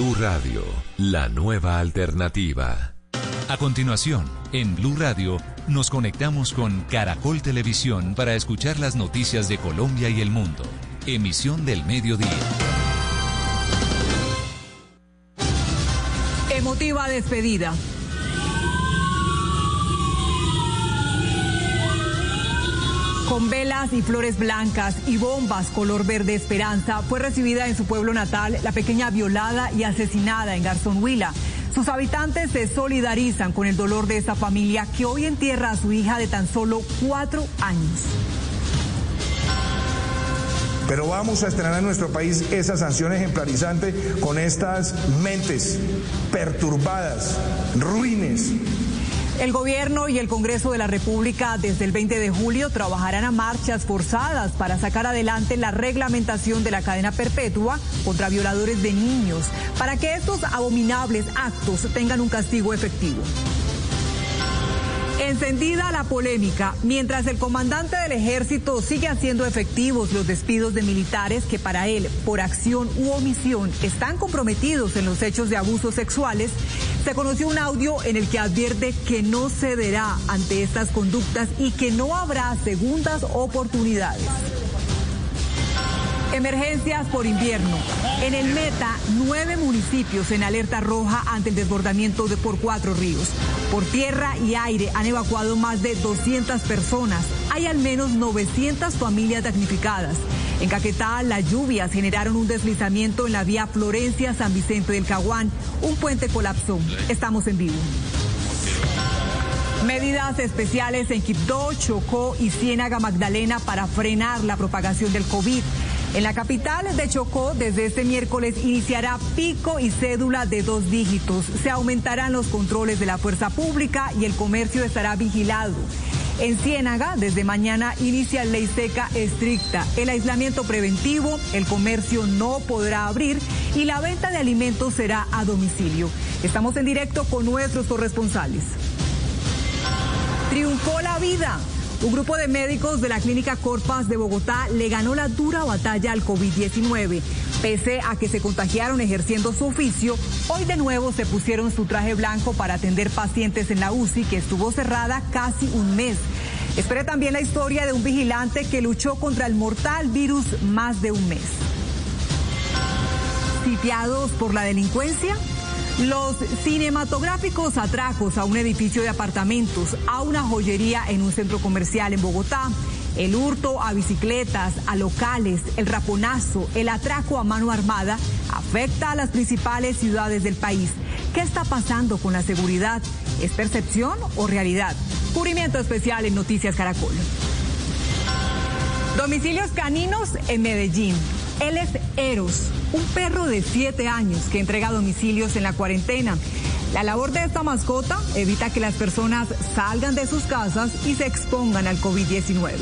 Blue Radio, la nueva alternativa. A continuación, en Blue Radio, nos conectamos con Caracol Televisión para escuchar las noticias de Colombia y el mundo. Emisión del mediodía. Emotiva despedida. Con velas y flores blancas y bombas color verde esperanza, fue recibida en su pueblo natal la pequeña violada y asesinada en Garzón Huila. Sus habitantes se solidarizan con el dolor de esta familia que hoy entierra a su hija de tan solo cuatro años. Pero vamos a estrenar en nuestro país esa sanción ejemplarizante con estas mentes perturbadas, ruines, el gobierno y el Congreso de la República desde el 20 de julio trabajarán a marchas forzadas para sacar adelante la reglamentación de la cadena perpetua contra violadores de niños, para que estos abominables actos tengan un castigo efectivo. Encendida la polémica, mientras el comandante del ejército sigue haciendo efectivos los despidos de militares que para él, por acción u omisión, están comprometidos en los hechos de abusos sexuales, se conoció un audio en el que advierte que no cederá ante estas conductas y que no habrá segundas oportunidades. Emergencias por invierno. En el Meta, nueve municipios en alerta roja ante el desbordamiento de por cuatro ríos. Por tierra y aire han evacuado más de 200 personas. Hay al menos 900 familias damnificadas. En Caquetá, las lluvias generaron un deslizamiento en la vía Florencia-San Vicente del Caguán. Un puente colapsó. Estamos en vivo. Medidas especiales en Quibdó, Chocó y Ciénaga Magdalena para frenar la propagación del COVID. En la capital de Chocó, desde este miércoles iniciará pico y cédula de dos dígitos. Se aumentarán los controles de la fuerza pública y el comercio estará vigilado. En Ciénaga, desde mañana inicia ley seca estricta, el aislamiento preventivo, el comercio no podrá abrir y la venta de alimentos será a domicilio. Estamos en directo con nuestros corresponsales. Triunfó la vida. Un grupo de médicos de la Clínica Corpas de Bogotá le ganó la dura batalla al COVID-19. Pese a que se contagiaron ejerciendo su oficio, hoy de nuevo se pusieron su traje blanco para atender pacientes en la UCI que estuvo cerrada casi un mes. Espere también la historia de un vigilante que luchó contra el mortal virus más de un mes. ¿Sitiados por la delincuencia? Los cinematográficos atracos a un edificio de apartamentos, a una joyería en un centro comercial en Bogotá, el hurto a bicicletas, a locales, el raponazo, el atraco a mano armada afecta a las principales ciudades del país. ¿Qué está pasando con la seguridad? ¿Es percepción o realidad? Cubrimiento especial en Noticias Caracol. Domicilios caninos en Medellín. Él es Eros, un perro de siete años que entrega domicilios en la cuarentena. La labor de esta mascota evita que las personas salgan de sus casas y se expongan al COVID-19.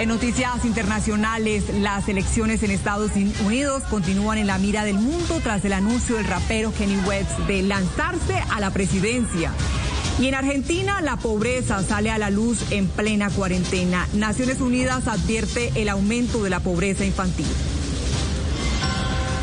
En noticias internacionales, las elecciones en Estados Unidos continúan en la mira del mundo tras el anuncio del rapero Kenny West de lanzarse a la presidencia. Y en Argentina la pobreza sale a la luz en plena cuarentena. Naciones Unidas advierte el aumento de la pobreza infantil.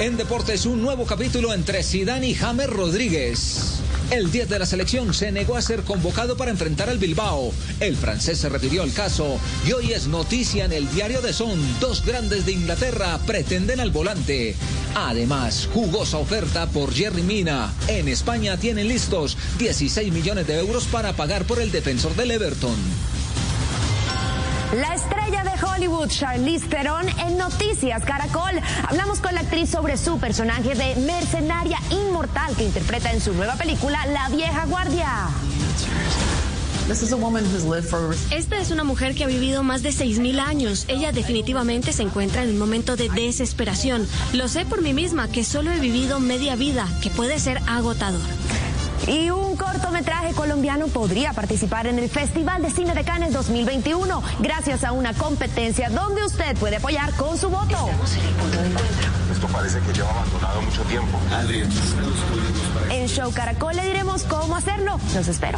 En deportes, un nuevo capítulo entre Zidane y James Rodríguez. El 10 de la selección se negó a ser convocado para enfrentar al Bilbao. El francés se refirió al caso y hoy es noticia en el diario de Son. Dos grandes de Inglaterra pretenden al volante. Además, jugosa oferta por Jerry Mina. En España tienen listos 16 millones de euros para pagar por el defensor del Everton. La estrella de Hollywood, Charlize Theron, en Noticias Caracol. Hablamos con la actriz sobre su personaje de mercenaria inmortal que interpreta en su nueva película La Vieja Guardia. Esta es una mujer que ha vivido más de 6.000 años. Ella definitivamente se encuentra en un momento de desesperación. Lo sé por mí misma, que solo he vivido media vida, que puede ser agotador. Y un cortometraje colombiano podría participar en el Festival de Cine de Cannes 2021 gracias a una competencia donde usted puede apoyar con su voto. Esto parece que lleva abandonado mucho tiempo. En Show Caracol le diremos cómo hacerlo. Los espero.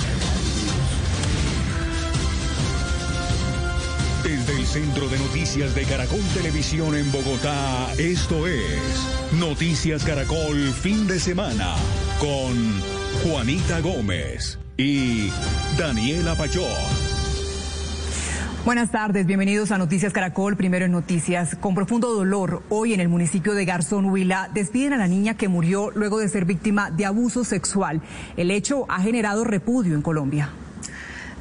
Desde el Centro de Noticias de Caracol Televisión en Bogotá, esto es Noticias Caracol Fin de Semana con Juanita Gómez y Daniela Pachón. Buenas tardes, bienvenidos a Noticias Caracol, primero en Noticias. Con profundo dolor, hoy en el municipio de Garzón Huila despiden a la niña que murió luego de ser víctima de abuso sexual. El hecho ha generado repudio en Colombia.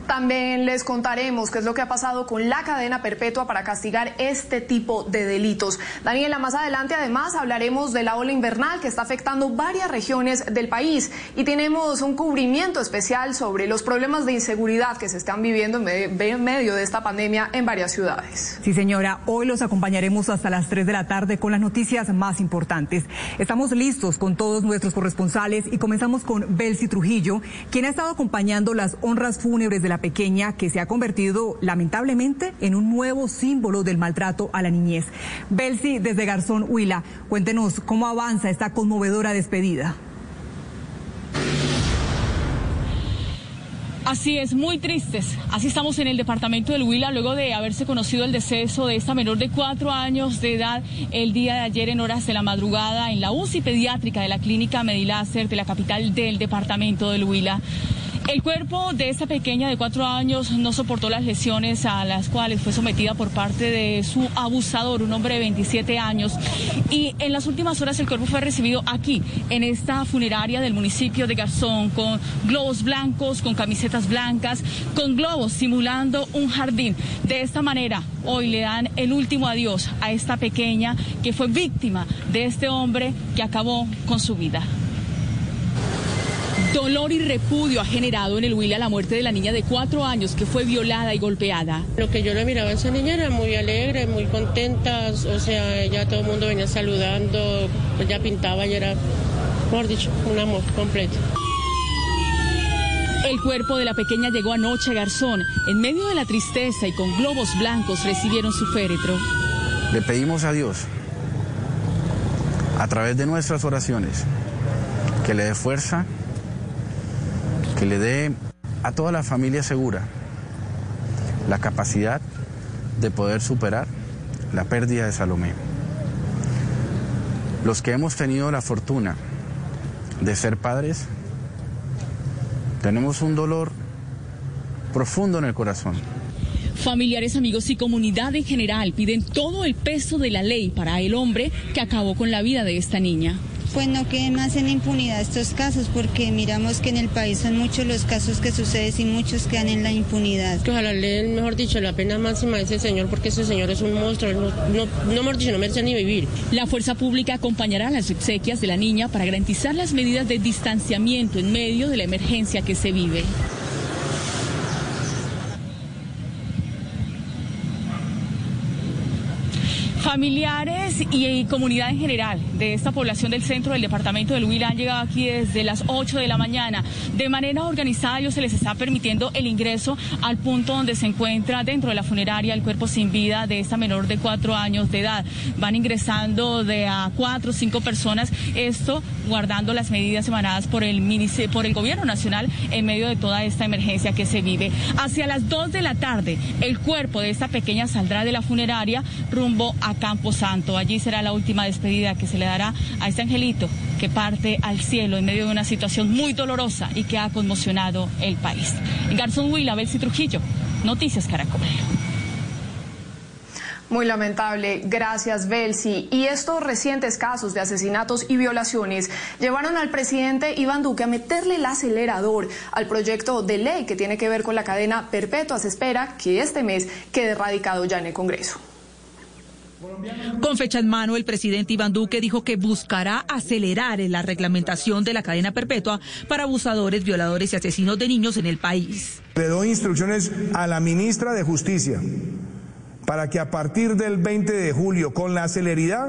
También les contaremos qué es lo que ha pasado con la cadena perpetua para castigar este tipo de delitos. Daniela, más adelante además hablaremos de la ola invernal que está afectando varias regiones del país y tenemos un cubrimiento especial sobre los problemas de inseguridad que se están viviendo en medio de esta pandemia en varias ciudades. Sí, señora, hoy los acompañaremos hasta las 3 de la tarde con las noticias más importantes. Estamos listos con todos nuestros corresponsales y comenzamos con Belsi Trujillo, quien ha estado acompañando las honras fúnebres de la pequeña que se ha convertido lamentablemente en un nuevo símbolo del maltrato a la niñez. Belsi, desde Garzón Huila, cuéntenos cómo avanza esta conmovedora despedida. Así es, muy tristes. Así estamos en el departamento del Huila luego de haberse conocido el deceso de esta menor de cuatro años de edad el día de ayer en horas de la madrugada en la UCI pediátrica de la clínica Medilácer de la capital del departamento del Huila. El cuerpo de esta pequeña de cuatro años no soportó las lesiones a las cuales fue sometida por parte de su abusador, un hombre de 27 años. Y en las últimas horas el cuerpo fue recibido aquí, en esta funeraria del municipio de Garzón, con globos blancos, con camisetas blancas, con globos simulando un jardín. De esta manera, hoy le dan el último adiós a esta pequeña que fue víctima de este hombre que acabó con su vida. Dolor y repudio ha generado en el Huila la muerte de la niña de cuatro años que fue violada y golpeada. Lo que yo le miraba a esa niña era muy alegre, muy contenta, o sea, ya todo el mundo venía saludando, ella pintaba y era, mejor dicho, un amor completo. El cuerpo de la pequeña llegó anoche a Garzón. En medio de la tristeza y con globos blancos recibieron su féretro. Le pedimos a Dios, a través de nuestras oraciones, que le dé fuerza, que le dé a toda la familia segura la capacidad de poder superar la pérdida de Salomé. Los que hemos tenido la fortuna de ser padres, tenemos un dolor profundo en el corazón. Familiares, amigos y comunidad en general piden todo el peso de la ley para el hombre que acabó con la vida de esta niña pues no queden más en impunidad estos casos, porque miramos que en el país son muchos los casos que suceden y muchos quedan en la impunidad. Que ojalá le den, mejor dicho, la pena máxima a ese señor, porque ese señor es un monstruo, no, no, no mejor dicho, no merece ni vivir. La fuerza pública acompañará las exequias de la niña para garantizar las medidas de distanciamiento en medio de la emergencia que se vive. Familiares y, comunidad en general de esta población del centro del departamento del Huila han llegado aquí desde las 8 de la mañana. De manera organizada, ellos se les está permitiendo el ingreso al punto donde se encuentra dentro de la funeraria el cuerpo sin vida de esta menor de cuatro años de edad. Van ingresando de a cuatro o cinco personas, esto guardando las medidas emanadas por el, por el gobierno nacional en medio de toda esta emergencia que se vive. Hacia las 2 de la tarde, el cuerpo de esta pequeña saldrá de la funeraria rumbo a Campo Santo. Allí será la última despedida que se le dará a este angelito que parte al cielo en medio de una situación muy dolorosa y que ha conmocionado el país. Garzón Huila, Belsi Trujillo, Noticias Caracol. Muy lamentable, gracias Belsi. Y estos recientes casos de asesinatos y violaciones llevaron al presidente Iván Duque a meterle el acelerador al proyecto de ley que tiene que ver con la cadena perpetua. Se espera que este mes quede radicado ya en el Congreso. Con fecha en mano, el presidente Iván Duque dijo que buscará acelerar la reglamentación de la cadena perpetua para abusadores, violadores y asesinos de niños en el país. Le doy instrucciones a la ministra de Justicia para que a partir del 20 de julio, con la celeridad,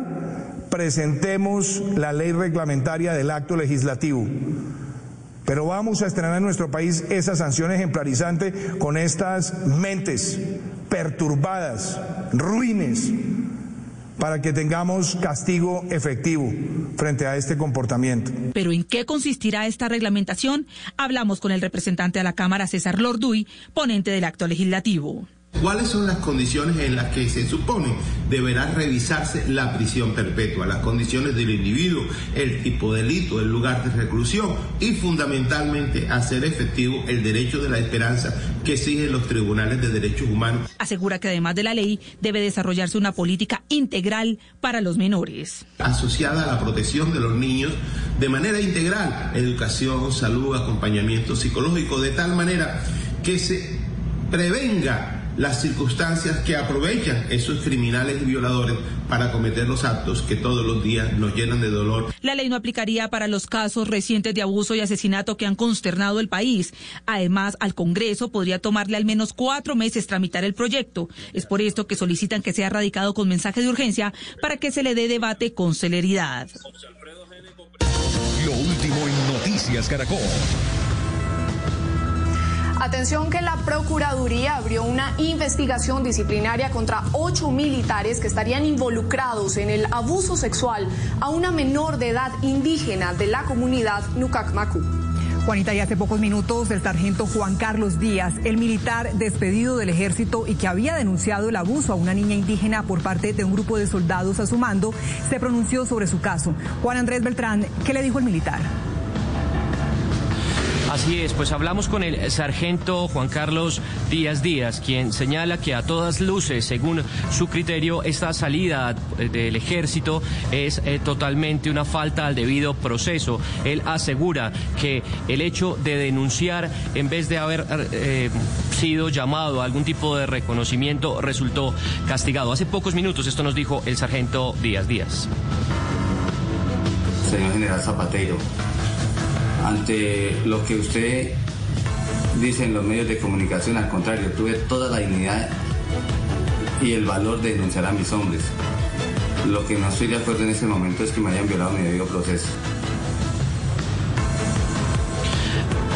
presentemos la ley reglamentaria del acto legislativo. Pero vamos a estrenar en nuestro país esa sanción ejemplarizante con estas mentes perturbadas, ruines, para que tengamos castigo efectivo frente a este comportamiento. Pero ¿en qué consistirá esta reglamentación? Hablamos con el representante de la Cámara, César Lorduy, ponente del acto legislativo. ¿Cuáles son las condiciones en las que se supone deberá revisarse la prisión perpetua? Las condiciones del individuo, el tipo de delito, el lugar de reclusión y fundamentalmente hacer efectivo el derecho de la esperanza que exigen los tribunales de derechos humanos. Asegura que además de la ley debe desarrollarse una política integral para los menores. Asociada a la protección de los niños de manera integral, educación, salud, acompañamiento psicológico, de tal manera que se prevenga las circunstancias que aprovechan esos criminales y violadores para cometer los actos que todos los días nos llenan de dolor. La ley no aplicaría para los casos recientes de abuso y asesinato que han consternado el país. Además, al Congreso podría tomarle al menos cuatro meses tramitar el proyecto. Es por esto que solicitan que sea radicado con mensaje de urgencia para que se le dé debate con celeridad. Lo último en Noticias Caracol. Atención que la Procuraduría abrió una investigación disciplinaria contra ocho militares que estarían involucrados en el abuso sexual a una menor de edad indígena de la comunidad Nucacmacu. Juanita, y hace pocos minutos el sargento Juan Carlos Díaz, el militar despedido del ejército y que había denunciado el abuso a una niña indígena por parte de un grupo de soldados a su mando, se pronunció sobre su caso. Juan Andrés Beltrán, ¿qué le dijo el militar? Así es, pues hablamos con el sargento Juan Carlos Díaz Díaz, quien señala que a todas luces, según su criterio, esta salida del ejército es eh, totalmente una falta al debido proceso. Él asegura que el hecho de denunciar, en vez de haber eh, sido llamado a algún tipo de reconocimiento, resultó castigado. Hace pocos minutos esto nos dijo el sargento Díaz Díaz. Señor General Zapatero, ante lo que usted dice en los medios de comunicación, al contrario, tuve toda la dignidad y el valor de denunciar a mis hombres. Lo que no estoy de acuerdo en este momento es que me hayan violado mi debido proceso.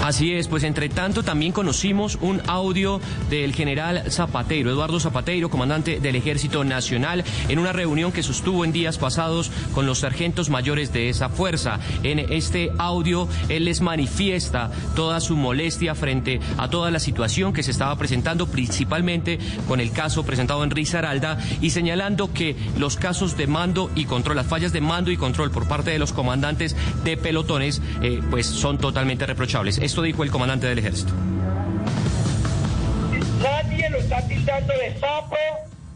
Así es, pues entre tanto también conocimos un audio del general Zapateiro, Eduardo Zapateiro, comandante del Ejército Nacional, en una reunión que sostuvo en días pasados con los sargentos mayores de esa fuerza. En este audio él les manifiesta toda su molestia frente a toda la situación que se estaba presentando, principalmente con el caso presentado en Risaralda y señalando que los casos de mando y control, las fallas de mando y control por parte de los comandantes de pelotones, eh, pues son totalmente reprochables. Esto dijo el comandante del ejército. Nadie lo está tildando de sapo,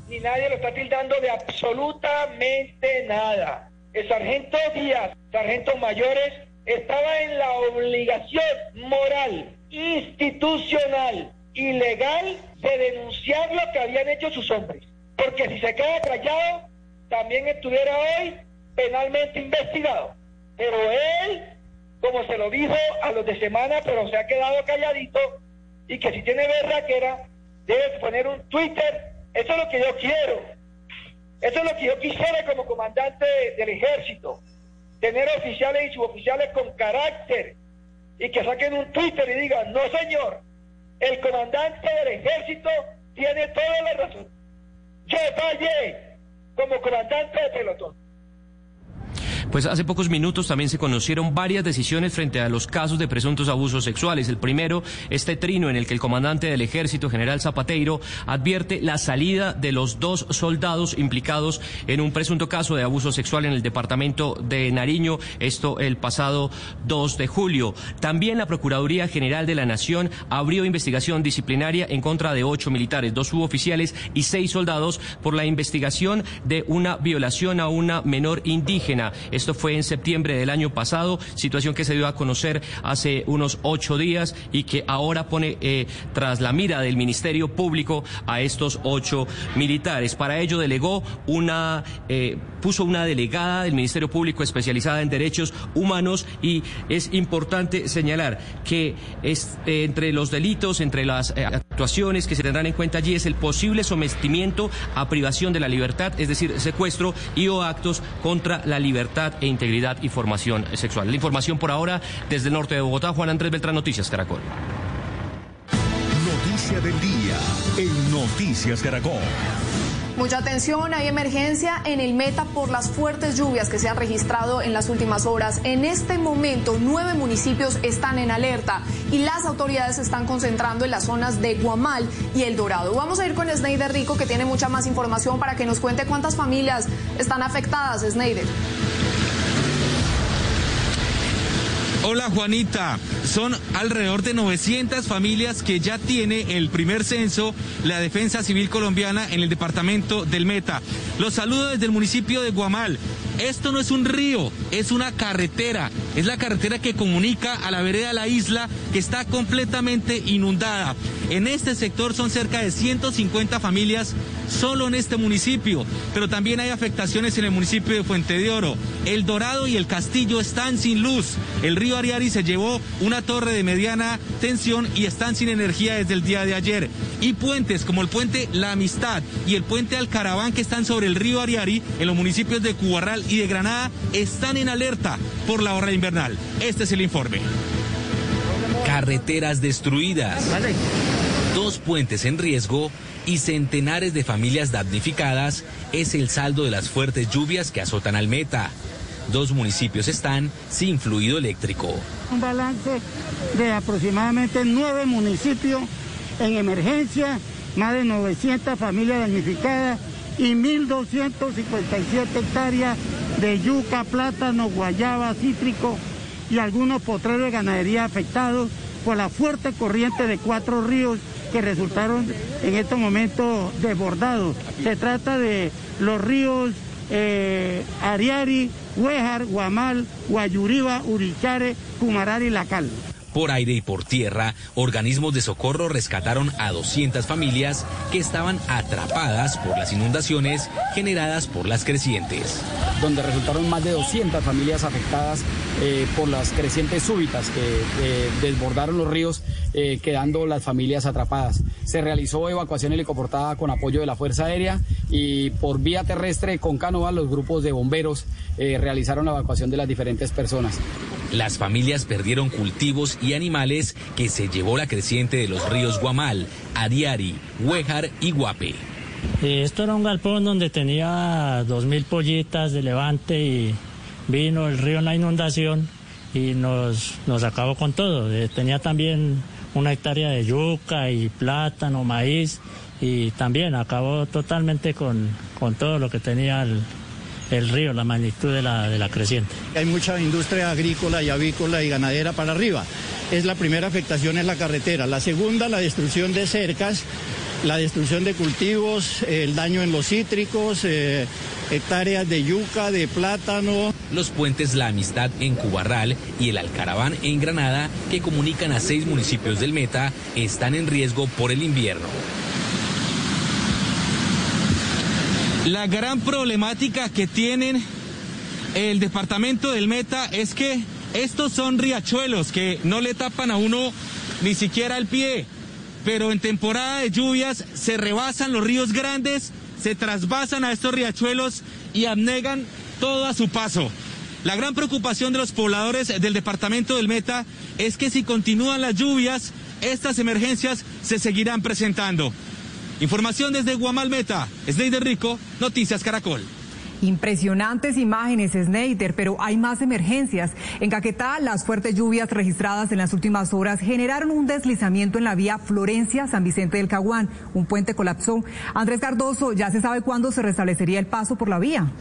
ni nadie lo está tildando de absolutamente nada. El sargento Díaz, sargento mayores, estaba en la obligación moral, institucional y legal de denunciar lo que habían hecho sus hombres. Porque si se queda callado, también estuviera hoy penalmente investigado. Pero él como se lo dijo a los de semana, pero se ha quedado calladito, y que si tiene era debe poner un Twitter. Eso es lo que yo quiero. Eso es lo que yo quisiera como comandante del ejército. Tener oficiales y suboficiales con carácter y que saquen un Twitter y digan, no señor, el comandante del ejército tiene toda la razón. Yo fallé como comandante de pelotón. Pues hace pocos minutos también se conocieron varias decisiones frente a los casos de presuntos abusos sexuales. El primero, este trino en el que el comandante del ejército, general Zapateiro, advierte la salida de los dos soldados implicados en un presunto caso de abuso sexual en el departamento de Nariño, esto el pasado 2 de julio. También la Procuraduría General de la Nación abrió investigación disciplinaria en contra de ocho militares, dos suboficiales y seis soldados por la investigación de una violación a una menor indígena. Esto fue en septiembre del año pasado, situación que se dio a conocer hace unos ocho días y que ahora pone eh, tras la mira del Ministerio Público a estos ocho militares. Para ello delegó una, eh, puso una delegada del Ministerio Público especializada en derechos humanos y es importante señalar que es, eh, entre los delitos, entre las actuaciones que se tendrán en cuenta allí es el posible sometimiento a privación de la libertad, es decir, secuestro y o actos contra la libertad e integridad y formación sexual. La información por ahora desde el norte de Bogotá, Juan Andrés Beltrán, Noticias Caracol. Noticia del día en Noticias Caracol. Mucha atención, hay emergencia en el Meta por las fuertes lluvias que se han registrado en las últimas horas. En este momento, nueve municipios están en alerta y las autoridades se están concentrando en las zonas de Guamal y El Dorado. Vamos a ir con Sneider Rico, que tiene mucha más información para que nos cuente cuántas familias están afectadas. Sneider. Hola Juanita, son alrededor de 900 familias que ya tiene el primer censo la Defensa Civil Colombiana en el departamento del Meta. Los saludo desde el municipio de Guamal. Esto no es un río, es una carretera. Es la carretera que comunica a la vereda la isla que está completamente inundada. En este sector son cerca de 150 familias solo en este municipio, pero también hay afectaciones en el municipio de Fuente de Oro. El Dorado y el Castillo están sin luz. El río Ariari se llevó una torre de mediana tensión y están sin energía desde el día de ayer. Y puentes como el puente La Amistad y el puente Alcaraván que están sobre el río Ariari en los municipios de Cubarral y de Granada están en alerta por la hora invernal. Este es el informe. Carreteras destruidas, dos puentes en riesgo y centenares de familias damnificadas es el saldo de las fuertes lluvias que azotan al Meta. Dos municipios están sin fluido eléctrico. Un balance de aproximadamente nueve municipios en emergencia, más de 900 familias damnificadas y 1.257 hectáreas de yuca, plátano, guayaba, cítrico y algunos potreros de ganadería afectados por la fuerte corriente de cuatro ríos que resultaron en estos momentos desbordados. Se trata de los ríos eh, Ariari, Huejar, Guamal, Guayuriba, Urichare, Pumarari y Lacal. Por aire y por tierra, organismos de socorro rescataron a 200 familias que estaban atrapadas por las inundaciones generadas por las crecientes. Donde resultaron más de 200 familias afectadas eh, por las crecientes súbitas que desbordaron los ríos, eh, quedando las familias atrapadas. Se realizó evacuación helicoportada con apoyo de la Fuerza Aérea y por vía terrestre con canoa los grupos de bomberos eh, realizaron la evacuación de las diferentes personas. Las familias perdieron cultivos y animales que se llevó la creciente de los ríos Guamal, Ariari, Huejar y Guape. Esto era un galpón donde tenía dos mil pollitas de levante y vino el río en la inundación y nos, nos acabó con todo. Eh, tenía también una hectárea de yuca y plátano, maíz y también acabó totalmente con, con todo lo que tenía el, el río, la magnitud de la, de la creciente. Hay mucha industria agrícola y avícola y ganadera para arriba. Es la primera afectación es la carretera. La segunda, la destrucción de cercas, la destrucción de cultivos, el daño en los cítricos, eh, hectáreas de yuca, de plátano. Los puentes La Amistad en Cubarral y el Alcaraván en Granada, que comunican a seis municipios del Meta, están en riesgo por el invierno. La gran problemática que tienen el departamento del Meta es que estos son riachuelos que no le tapan a uno ni siquiera el pie, pero en temporada de lluvias se rebasan los ríos grandes, se trasvasan a estos riachuelos y abnegan todo a su paso. La gran preocupación de los pobladores del departamento del Meta es que si continúan las lluvias, estas emergencias se seguirán presentando. Información desde Guamal Meta, de Rico, Noticias Caracol. Impresionantes imágenes, Snyder, pero hay más emergencias. En Caquetá, las fuertes lluvias registradas en las últimas horas generaron un deslizamiento en la vía Florencia-San Vicente del Caguán. Un puente colapsó. Andrés Cardoso, ¿ya se sabe cuándo se restablecería el paso por la vía?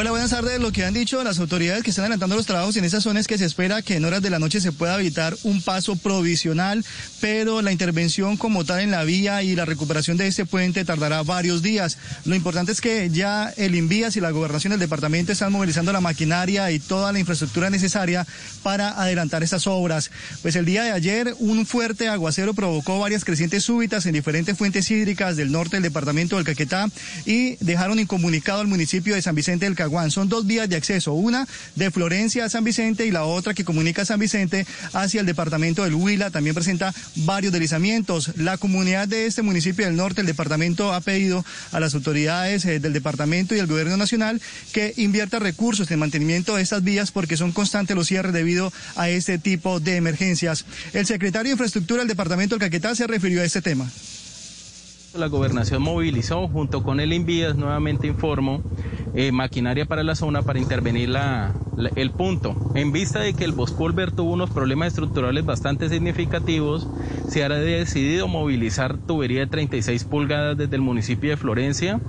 Hola, buenas tardes. Lo que han dicho las autoridades que están adelantando los trabajos en esa zona es que se espera que en horas de la noche se pueda evitar un paso provisional, pero la intervención como tal en la vía y la recuperación de este puente tardará varios días. Lo importante es que ya el Invías y la gobernación del departamento están movilizando la maquinaria y toda la infraestructura necesaria para adelantar estas obras. Pues el día de ayer un fuerte aguacero provocó varias crecientes súbitas en diferentes fuentes hídricas del norte del departamento del Caquetá y dejaron incomunicado al municipio de San Vicente del Caguán. Son dos vías de acceso, una de Florencia a San Vicente y la otra que comunica San Vicente hacia el departamento del Huila. También presenta varios deslizamientos. La comunidad de este municipio del norte, el departamento, ha pedido a las autoridades eh, del departamento y del gobierno nacional que invierta recursos en mantenimiento de estas vías porque son constantes los cierres debido a este tipo de emergencias. El secretario de Infraestructura del departamento del Caquetá se refirió a este tema. La gobernación movilizó junto con el Invías, nuevamente informo, eh, maquinaria para la zona para intervenir la, el punto. En vista de que el Bospolver tuvo unos problemas estructurales bastante significativos, se ha decidido movilizar tubería de 36 pulgadas desde el municipio de Florencia,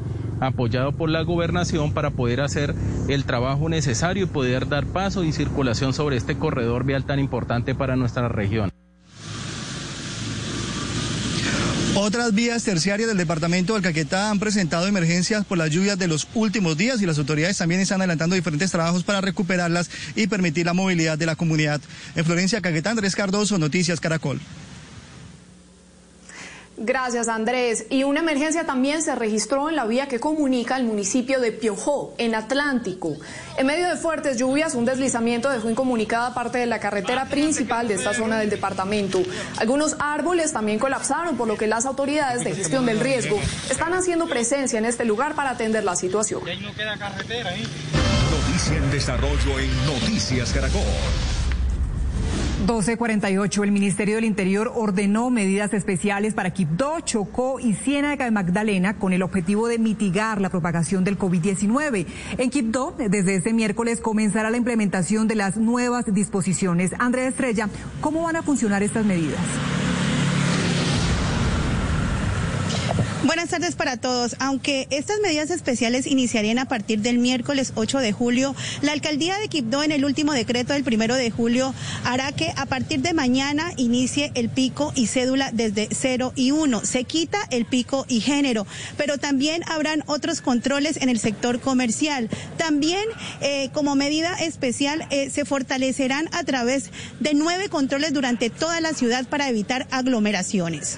apoyado por la gobernación para poder hacer el trabajo necesario y poder dar paso y circulación sobre este corredor vial tan importante para nuestra región. Otras vías terciarias del departamento del Caquetá han presentado emergencias por las lluvias de los últimos días y las autoridades también están adelantando diferentes trabajos para recuperarlas y permitir la movilidad de la comunidad. En Florencia, Caquetá, Andrés Cardoso, Noticias Caracol. Gracias, Andrés. Y una emergencia también se registró en la vía que comunica el municipio de Piojó, en Atlántico. En medio de fuertes lluvias, un deslizamiento dejó incomunicada parte de la carretera principal de esta zona del departamento. Algunos árboles también colapsaron, por lo que las autoridades de gestión del riesgo están haciendo presencia en este lugar para atender la situación. Noticia en desarrollo en Noticias Caracol. 1248, el Ministerio del Interior ordenó medidas especiales para Quibdó, Chocó y Ciénaga de Magdalena con el objetivo de mitigar la propagación del COVID-19. En Quibdó, desde este miércoles comenzará la implementación de las nuevas disposiciones. Andrea Estrella, ¿cómo van a funcionar estas medidas? Buenas tardes para todos. Aunque estas medidas especiales iniciarían a partir del miércoles 8 de julio, la alcaldía de Quibdó en el último decreto del primero de julio hará que a partir de mañana inicie el pico y cédula desde 0 y 1. Se quita el pico y género, pero también habrán otros controles en el sector comercial. También eh, como medida especial eh, se fortalecerán a través de nueve controles durante toda la ciudad para evitar aglomeraciones.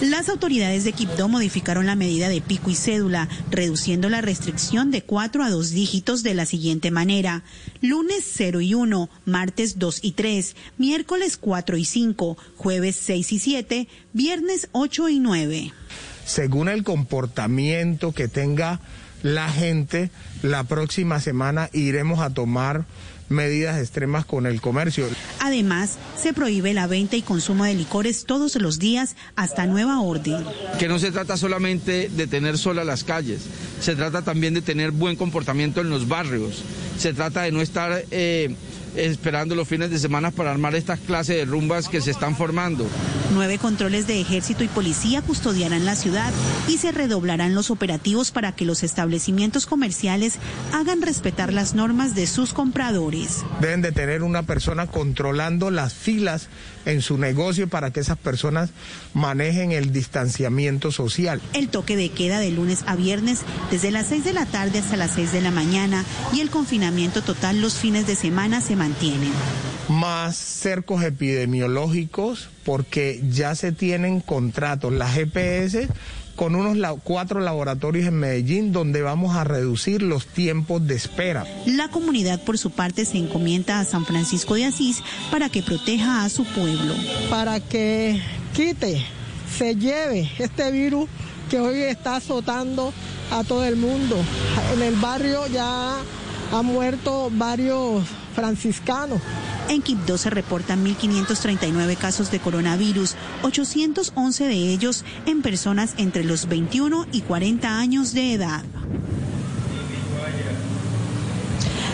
Las autoridades de Quibdó modificaron la medida de pico y cédula, reduciendo la restricción de 4 a 2 dígitos de la siguiente manera. Lunes 0 y 1, martes 2 y 3, miércoles 4 y 5, jueves 6 y 7, viernes 8 y 9. según el comportamiento que tenga la gente, la próxima semana iremos a tomar medidas extremas con el comercio. Además, se prohíbe la venta y consumo de licores todos los días hasta nueva orden. que no se trata solamente de tener solas las calles, se trata también de tener buen comportamiento en los barrios, se trata de no estar eh, esperando los fines de semana para armar estas clases de rumbas que se están formando. Nueve controles de ejército y policía custodiarán la ciudad y se redoblarán los operativos para que los establecimientos comerciales hagan respetar las normas de sus compradores. Deben de tener una persona controlando las filas en su negocio para que esas personas manejen el distanciamiento social. El toque de queda de lunes a viernes desde las 6 de la tarde hasta las 6 de la mañana y el confinamiento total los fines de semana se mantienen. Más cercos epidemiológicos porque ya se tienen contratos, la GPS con unos la- cuatro laboratorios en Medellín donde vamos a reducir los tiempos de espera. La comunidad por su parte se encomienda a San Francisco de Asís para que proteja a su pueblo. para que quite, se lleve este virus que hoy está azotando a todo el mundo. En el barrio ya han muerto varios franciscanos. En Quibdó se reportan 1.539 casos de coronavirus, 811 de ellos en personas entre los 21 y 40 años de edad.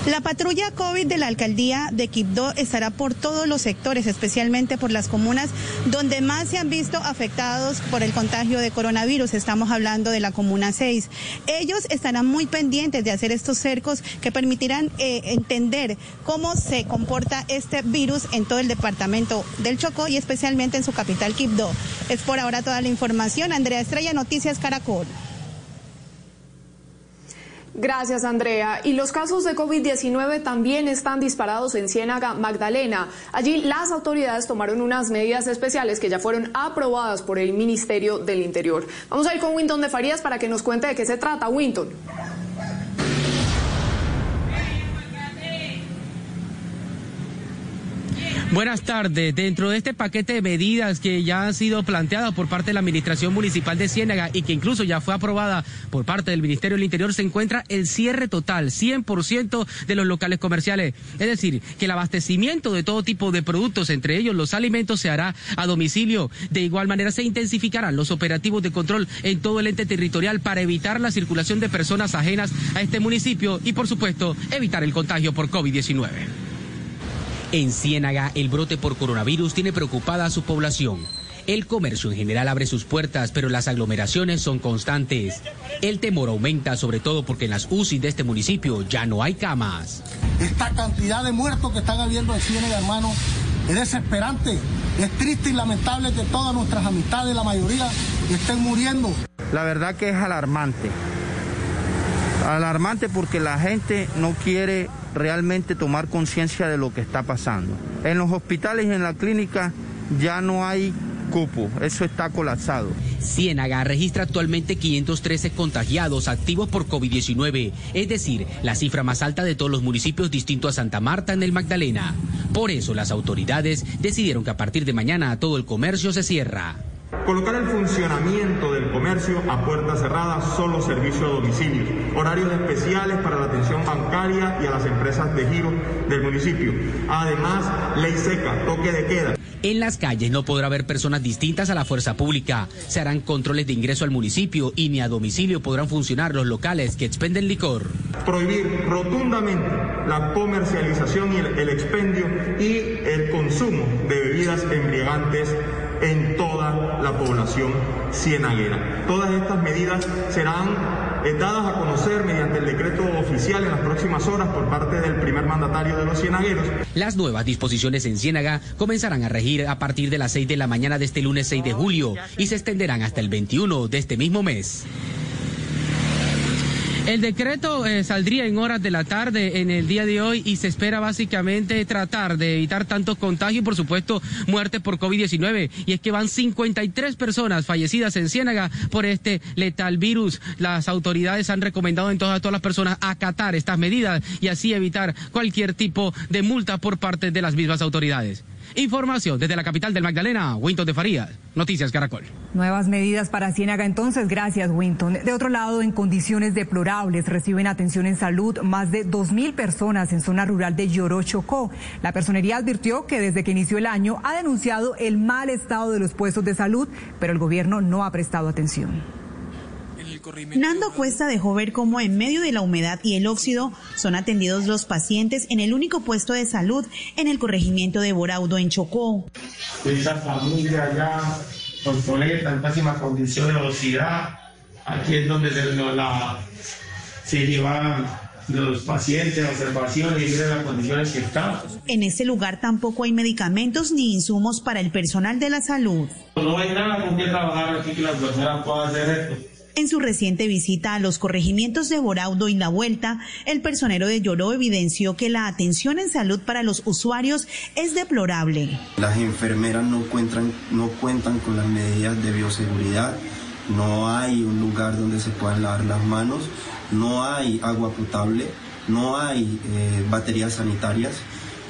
La patrulla COVID de la alcaldía de Quibdó estará por todos los sectores, especialmente por las comunas donde más se han visto afectados por el contagio de coronavirus. Estamos hablando de la comuna 6. Ellos estarán muy pendientes de hacer estos cercos que permitirán eh, entender cómo se comporta este virus en todo el departamento del Chocó y especialmente en su capital Quibdó. Es por ahora toda la información. Andrea Estrella, Noticias Caracol. Gracias, Andrea. Y los casos de COVID-19 también están disparados en Ciénaga Magdalena. Allí las autoridades tomaron unas medidas especiales que ya fueron aprobadas por el Ministerio del Interior. Vamos a ir con Winton de Farías para que nos cuente de qué se trata. Winton. Buenas tardes. Dentro de este paquete de medidas que ya han sido planteadas por parte de la Administración Municipal de Ciénaga y que incluso ya fue aprobada por parte del Ministerio del Interior, se encuentra el cierre total, 100% de los locales comerciales. Es decir, que el abastecimiento de todo tipo de productos, entre ellos los alimentos, se hará a domicilio. De igual manera, se intensificarán los operativos de control en todo el ente territorial para evitar la circulación de personas ajenas a este municipio y, por supuesto, evitar el contagio por COVID-19. En Ciénaga, el brote por coronavirus tiene preocupada a su población. El comercio en general abre sus puertas, pero las aglomeraciones son constantes. El temor aumenta, sobre todo porque en las UCI de este municipio ya no hay camas. Esta cantidad de muertos que están habiendo en Ciénaga, hermano, es desesperante. Es triste y lamentable que todas nuestras amistades, la mayoría, estén muriendo. La verdad que es alarmante. Alarmante porque la gente no quiere realmente tomar conciencia de lo que está pasando. En los hospitales y en la clínica ya no hay cupo, eso está colapsado. Ciénaga registra actualmente 513 contagiados activos por COVID-19, es decir, la cifra más alta de todos los municipios distintos a Santa Marta en el Magdalena. Por eso las autoridades decidieron que a partir de mañana todo el comercio se cierra. Colocar el funcionamiento del comercio a puerta cerrada, solo servicio a domicilio. Horarios especiales para la atención bancaria y a las empresas de giro del municipio. Además, ley seca, toque de queda. En las calles no podrá haber personas distintas a la fuerza pública. Se harán controles de ingreso al municipio y ni a domicilio podrán funcionar los locales que expenden licor. Prohibir rotundamente la comercialización y el, el expendio y el consumo de bebidas embriagantes en toda la población cienaguera. Todas estas medidas serán eh, dadas a conocer mediante el decreto oficial en las próximas horas por parte del primer mandatario de los cienagueros. Las nuevas disposiciones en Ciénaga comenzarán a regir a partir de las 6 de la mañana de este lunes 6 de julio y se extenderán hasta el 21 de este mismo mes. El decreto eh, saldría en horas de la tarde en el día de hoy y se espera básicamente tratar de evitar tantos contagios y por supuesto muertes por COVID-19. Y es que van 53 personas fallecidas en Ciénaga por este letal virus. Las autoridades han recomendado entonces a todas las personas acatar estas medidas y así evitar cualquier tipo de multa por parte de las mismas autoridades. Información desde la capital del Magdalena, Winton de Farías, Noticias Caracol. Nuevas medidas para Ciénaga entonces, gracias Winton. De otro lado, en condiciones deplorables reciben atención en salud más de 2.000 personas en zona rural de Lloró, Chocó. La personería advirtió que desde que inició el año ha denunciado el mal estado de los puestos de salud, pero el gobierno no ha prestado atención. Nando Cuesta dejó ver cómo en medio de la humedad y el óxido son atendidos los pacientes en el único puesto de salud en el corregimiento de Boraudo en Chocó. Esa familia ya obsoleta, en pésimas condiciones de obesidad, aquí es donde se, nos la, se llevan los pacientes a observación y miren las condiciones que están. En este lugar tampoco hay medicamentos ni insumos para el personal de la salud. No hay nada con que trabajar aquí que las personas puedan hacer esto. En su reciente visita a los corregimientos de Boraudo y La Vuelta, el personero de Lloró evidenció que la atención en salud para los usuarios es deplorable. Las enfermeras no, cuentan, no cuentan con las medidas de bioseguridad, no hay un lugar donde se puedan lavar las manos, no hay agua potable, no hay eh, baterías sanitarias.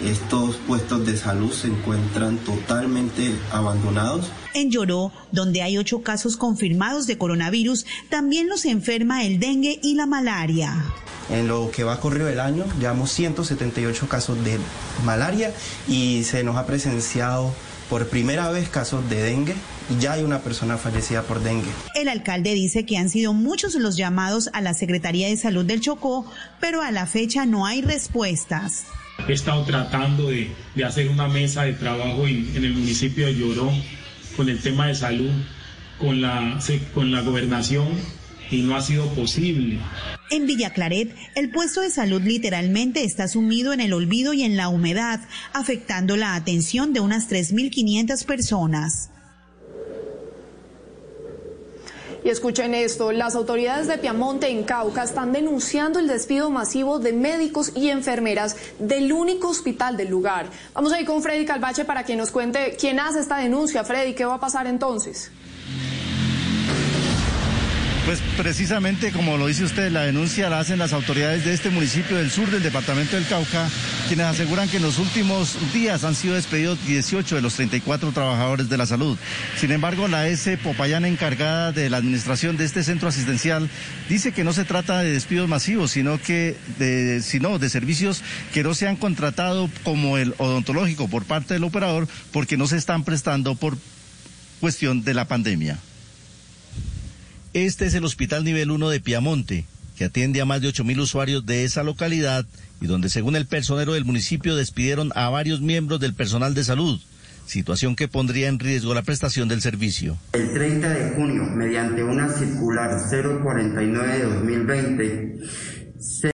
Estos puestos de salud se encuentran totalmente abandonados. En Lloró, donde hay ocho casos confirmados de coronavirus, también los enferma el dengue y la malaria. En lo que va corrido el año, llevamos 178 casos de malaria y se nos ha presenciado por primera vez casos de dengue y ya hay una persona fallecida por dengue. El alcalde dice que han sido muchos los llamados a la Secretaría de Salud del Chocó, pero a la fecha no hay respuestas. He estado tratando de, de hacer una mesa de trabajo en, en, el municipio de Llorón con el tema de salud, con la, con la gobernación y no ha sido posible. En Villa Claret, el puesto de salud literalmente está sumido en el olvido y en la humedad, afectando la atención de unas 3.500 personas. Y escuchen esto, las autoridades de Piamonte en Cauca están denunciando el despido masivo de médicos y enfermeras del único hospital del lugar. Vamos a ir con Freddy Calvache para que nos cuente quién hace esta denuncia. Freddy, ¿qué va a pasar entonces? Pues precisamente como lo dice usted, la denuncia la hacen las autoridades de este municipio del sur del departamento del Cauca, quienes aseguran que en los últimos días han sido despedidos 18 de los 34 trabajadores de la salud. Sin embargo, la S. Popayana encargada de la administración de este centro asistencial dice que no se trata de despidos masivos, sino que de, sino de servicios que no se han contratado como el odontológico por parte del operador porque no se están prestando por cuestión de la pandemia. Este es el Hospital Nivel 1 de Piamonte, que atiende a más de 8.000 usuarios de esa localidad y donde según el personero del municipio despidieron a varios miembros del personal de salud, situación que pondría en riesgo la prestación del servicio. El 30 de junio, mediante una circular 049 de 2020,